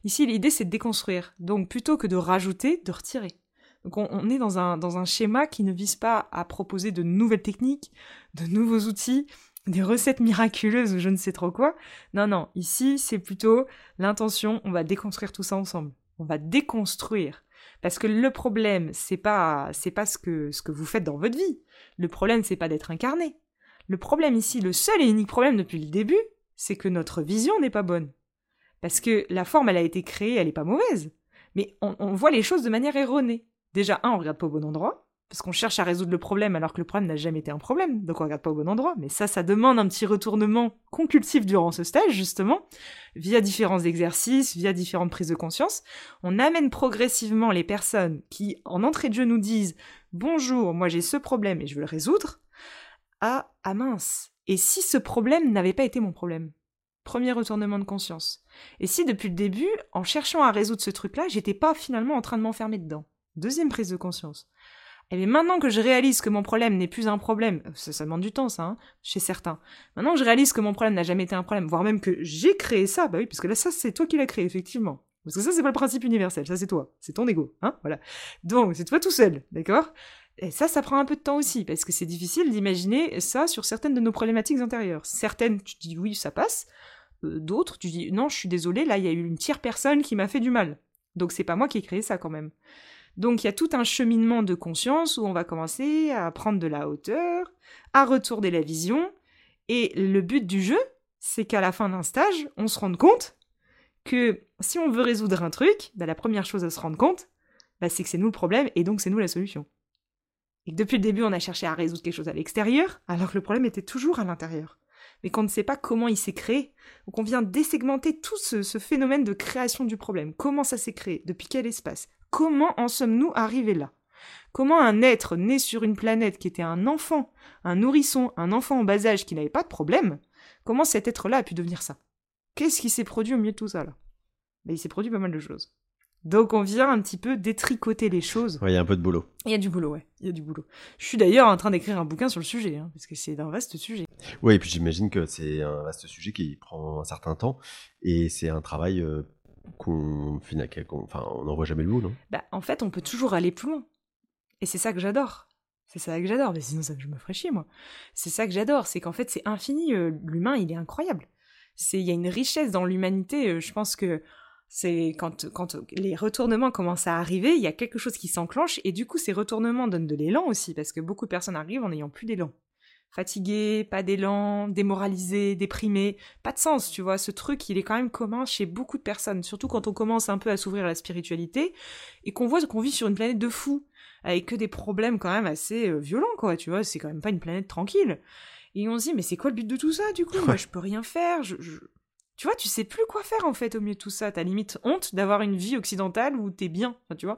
Ici, l'idée, c'est de déconstruire. Donc, plutôt que de rajouter, de retirer. Donc, on, on est dans un schéma qui ne vise pas à proposer de nouvelles techniques, de nouveaux outils, des recettes miraculeuses ou je ne sais trop quoi. Non, non. Ici, c'est plutôt l'intention, on va déconstruire tout ça ensemble. On va déconstruire. Parce que le problème, c'est pas, c'est pas ce que, ce que vous faites dans votre vie. Le problème, c'est pas d'être incarné. Le problème ici, le seul et unique problème depuis le début, c'est que notre vision n'est pas bonne. Parce que la forme, elle a été créée, elle est pas mauvaise. Mais on, on voit les choses de manière erronée. Déjà, un, on regarde pas au bon endroit, parce qu'on cherche à résoudre le problème alors que le problème n'a jamais été un problème, donc on regarde pas au bon endroit. Mais ça, ça demande un petit retournement compulsif durant ce stage, justement, via différents exercices, via différentes prises de conscience. On amène progressivement les personnes qui, en entrée de jeu, nous disent Bonjour, moi j'ai ce problème et je veux le résoudre, à Ah mince. Et si ce problème n'avait pas été mon problème? Premier retournement de conscience. Et si depuis le début, en cherchant à résoudre ce truc-là, j'étais pas finalement en train de m'enfermer dedans? Deuxième prise de conscience. Et bien maintenant que je réalise que mon problème n'est plus un problème, ça, ça demande du temps ça, hein, chez certains. Maintenant que je réalise que mon problème n'a jamais été un problème, voire même que j'ai créé ça, bah oui, parce que là ça c'est toi qui l'as créé effectivement. Parce que ça c'est pas le principe universel, ça c'est toi, c'est ton ego, hein, voilà. Donc c'est toi tout seul, d'accord? Et ça, ça prend un peu de temps aussi, parce que c'est difficile d'imaginer ça sur certaines de nos problématiques intérieures. Certaines, tu dis oui, ça passe. Euh, D'autres, tu dis non, je suis désolé, là il y a eu une tierce personne qui m'a fait du mal. Donc c'est pas moi qui ai créé ça quand même. Donc il y a tout un cheminement de conscience où on va commencer à prendre de la hauteur, à retourner la vision, et le but du jeu, c'est qu'à la fin d'un stage, on se rende compte que si on veut résoudre un truc, bah, la première chose à se rendre compte, bah, c'est que c'est nous le problème et donc c'est nous la solution. Et que depuis le début, on a cherché à résoudre quelque chose à l'extérieur, alors que le problème était toujours à l'intérieur. Mais qu'on ne sait pas comment il s'est créé. Donc on vient désegmenter tout ce, ce phénomène de création du problème. Comment ça s'est créé? Depuis quel espace? Comment en sommes-nous arrivés là? Comment un être né sur une planète qui était un enfant, un nourrisson, un enfant en bas âge qui n'avait pas de problème, comment cet être-là a pu devenir ça? Qu'est-ce qui s'est produit au milieu de tout ça là? Ben, Il s'est produit pas mal de choses. Donc on vient un petit peu détricoter les choses. Ouais, il y a un peu de boulot. Il y a du boulot, ouais. Il y a du boulot. Je suis d'ailleurs en train d'écrire un bouquin sur le sujet, hein, parce que c'est un vaste sujet. Oui, et puis j'imagine que c'est un vaste sujet qui prend un certain temps et c'est un travail euh, qu'on on n'en voit jamais le bout, non? Bah, en fait, on peut toujours aller plus loin. Et c'est ça que j'adore. C'est ça que j'adore. Mais sinon, ça, je me ferais chier, moi. C'est ça que j'adore. C'est qu'en fait, c'est infini. euh, L'humain, il est incroyable. Il y a une richesse dans l'humanité. euh, Je pense que c'est quand, quand les retournements commencent à arriver, il y a quelque chose qui s'enclenche. Et du coup, ces retournements donnent de l'élan aussi. Parce que beaucoup de personnes arrivent en n'ayant plus d'élan. Fatigué, pas d'élan, démoralisé, déprimé, pas de sens, tu vois. Ce truc, il est quand même commun chez beaucoup de personnes, surtout quand on commence un peu à s'ouvrir à la spiritualité et qu'on voit qu'on vit sur une planète de fous, avec que des problèmes quand même assez euh, violents, quoi, tu vois. C'est quand même pas une planète tranquille. Et on se dit, mais c'est quoi le but de tout ça, du coup? Moi, je peux rien faire, je, je- Tu vois, tu sais plus quoi faire, en fait, au milieu de tout ça. T'as limite honte d'avoir une vie occidentale où t'es bien, enfin, tu vois,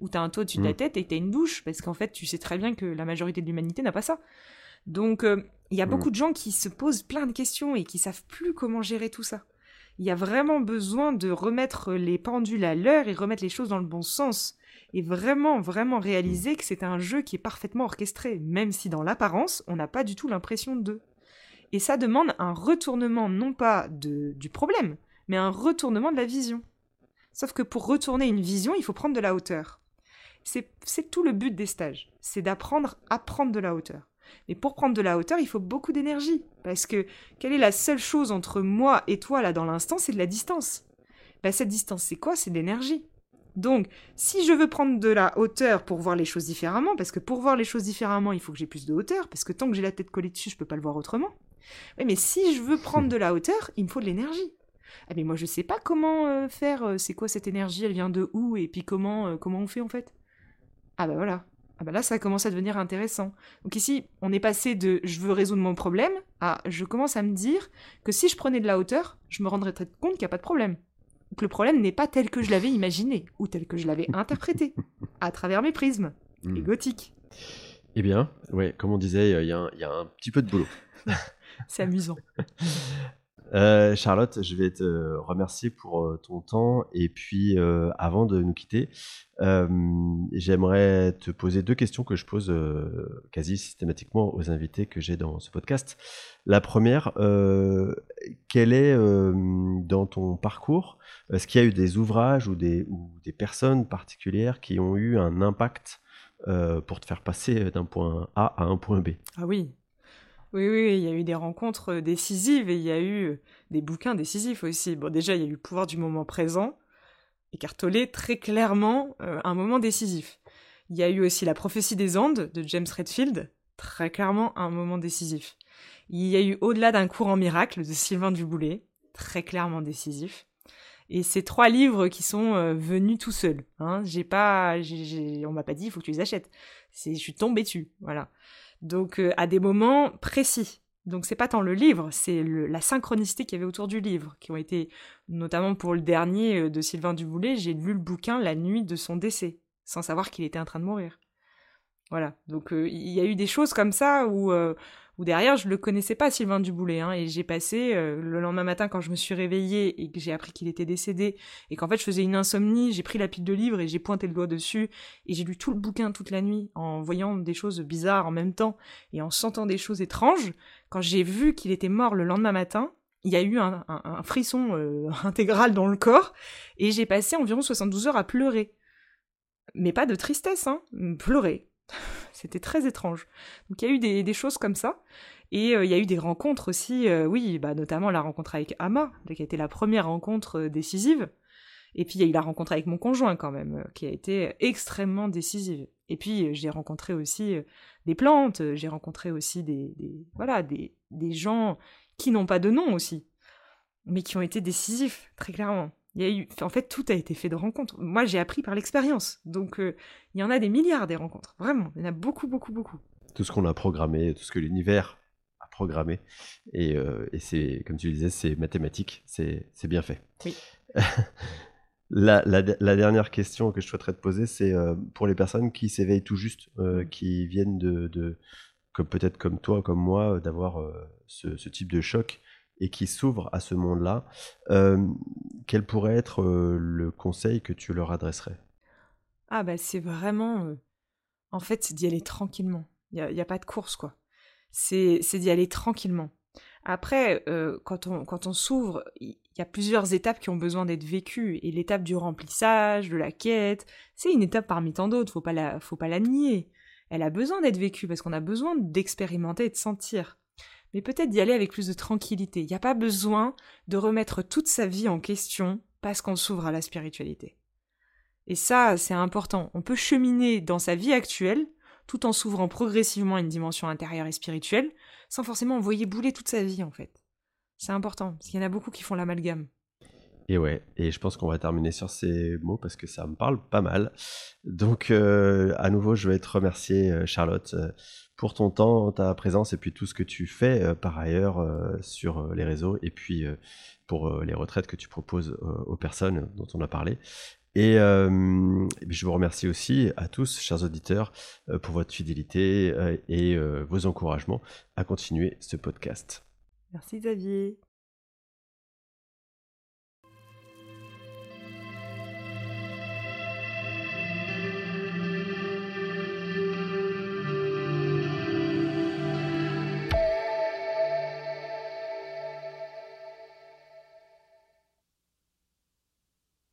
où t'as un toit au-dessus de la Mm. tête et que t'as une douche, parce qu'en fait, tu sais très bien que la majorité de l'humanité n'a pas ça. Donc, euh, il y a Mm. beaucoup de gens qui se posent plein de questions et qui savent plus comment gérer tout ça. Il y a vraiment besoin de remettre les pendules à l'heure et remettre les choses dans le bon sens. Et vraiment, vraiment réaliser que c'est un jeu qui est parfaitement orchestré, même si dans l'apparence, on n'a pas du tout l'impression d'eux. Et ça demande un retournement, non pas de, du problème, mais un retournement de la vision. Sauf que pour retourner une vision, il faut prendre de la hauteur. C'est tout le but des stages, c'est d'apprendre à prendre de la hauteur. Mais pour prendre de la hauteur, il faut beaucoup d'énergie. Parce que quelle est la seule chose entre moi et toi là dans l'instant C'est de la distance. Bah, cette distance, c'est quoi? C'est de l'énergie. Donc, si je veux prendre de la hauteur pour voir les choses différemment, parce que pour voir les choses différemment, il faut que j'ai plus de hauteur, parce que tant que j'ai la tête collée dessus, je peux pas le voir autrement. Mais si je veux prendre de la hauteur, il me faut de l'énergie. Ah mais moi je sais pas comment euh, faire, euh, c'est quoi cette énergie, elle vient de où, et puis comment, euh, comment on fait en fait? Ah bah voilà, ah bah là ça commence à devenir intéressant. Donc ici, on est passé de je veux résoudre mon problème à je commence à me dire que si je prenais de la hauteur, je me rendrais très compte qu'il n'y a pas de problème. Que le problème n'est pas tel que je l'avais imaginé ou tel que je l'avais interprété à travers mes prismes hmm. gothiques. Eh bien, ouais, comme on disait, il y, y, a un petit peu de boulot. C'est amusant. Euh, Charlotte, je vais te remercier pour euh, ton temps. Et puis, euh, avant de nous quitter, j'aimerais te poser deux questions que je pose quasi systématiquement aux invités que j'ai dans ce podcast. La première, quel est dans ton parcours, est-ce qu'il y a eu des ouvrages ou des, ou des personnes particulières qui ont eu un impact pour te faire passer d'un point A à un point B? Ah oui, oui, oui, il y a eu des rencontres euh, décisives et il y a eu euh, des bouquins décisifs aussi. Bon, déjà, il y a eu le pouvoir du moment présent, écartelé très clairement euh, un moment décisif. Il y a eu aussi la prophétie des Andes de James Redfield, très clairement un moment décisif. Il y a eu Au-delà d'un courant miracle de Sylvain Duboulet, très clairement décisif. Et ces trois livres qui sont venus tout seuls. Hein. J'ai pas, on m'a pas dit il faut que tu les achètes. Je suis tombée dessus, voilà. Donc euh, à des moments précis. Donc c'est pas tant le livre, c'est la synchronicité qu'il y avait autour du livre, qui ont été, notamment pour le dernier euh, de Sylvain Duboulet, j'ai lu le bouquin la nuit de son décès, sans savoir qu'il était en train de mourir. Voilà, donc euh, il y a eu des choses comme ça où où derrière je le connaissais pas Sylvain Duboulet hein, et j'ai passé euh, le lendemain matin quand je me suis réveillée et que j'ai appris qu'il était décédé et qu'en fait je faisais une insomnie, j'ai pris la pile de livres et j'ai pointé le doigt dessus et j'ai lu tout le bouquin toute la nuit en voyant des choses bizarres en même temps et en sentant des choses étranges. Quand j'ai vu qu'il était mort le lendemain matin, il y a eu un, frisson euh, intégral dans le corps et j'ai passé environ 72 heures à pleurer. Mais pas de tristesse, hein, pleurer. C'était très étrange. Donc il y a eu des, choses comme ça. Et euh, il y a eu des rencontres aussi, euh, oui, bah, notamment la rencontre avec Ama, qui a été la première rencontre euh, décisive. Et puis il y a eu la rencontre avec mon conjoint quand même, qui a été extrêmement décisive. Et puis j'ai rencontré aussi des plantes, j'ai rencontré aussi des, voilà des, des gens qui n'ont pas de nom aussi, mais qui ont été décisifs, très clairement. Il y a eu, en fait, tout a été fait de rencontres. Moi, j'ai appris par l'expérience. Donc, euh, il y en a des milliards des rencontres. Vraiment, il y en a beaucoup, beaucoup, beaucoup. Tout ce qu'on a programmé, tout ce que l'univers a programmé. Et, euh, et c'est, comme tu le disais, c'est mathématique. C'est, bien fait. Oui. la, la, dernière question que je souhaiterais te poser, c'est euh, pour les personnes qui s'éveillent tout juste, qui viennent de, de comme peut-être comme toi, comme moi, d'avoir ce, ce, type de choc et qui s'ouvrent à ce monde-là, euh, quel pourrait être euh, le conseil que tu leur adresserais? Ah bah c'est vraiment... Euh, en fait, c'est d'y aller tranquillement. Il n'y a, pas de course, quoi. C'est d'y aller tranquillement. Après, quand on, quand on s'ouvre, il y a plusieurs étapes qui ont besoin d'être vécues. Et l'étape du remplissage, de la quête, c'est une étape parmi tant d'autres, faut pas faut pas la nier. Elle a besoin d'être vécue parce qu'on a besoin d'expérimenter et de sentir mais peut-être d'y aller avec plus de tranquillité. Il n'y a pas besoin de remettre toute sa vie en question parce qu'on s'ouvre à la spiritualité. Et ça, c'est important. On peut cheminer dans sa vie actuelle tout en s'ouvrant progressivement à une dimension intérieure et spirituelle, sans forcément envoyer bouler toute sa vie en fait. C'est important, parce qu'il y en a beaucoup qui font l'amalgame. Et ouais, et je pense qu'on va terminer sur ces mots parce que ça me parle pas mal. Donc, euh, à nouveau, je vais te remercier, euh, Charlotte, euh, pour ton temps, ta présence et puis tout ce que tu fais par ailleurs sur les réseaux et puis pour les retraites que tu proposes aux personnes dont on a parlé. Et, je vous remercie aussi à tous, chers auditeurs, pour votre fidélité et vos encouragements à continuer ce podcast. Merci Xavier.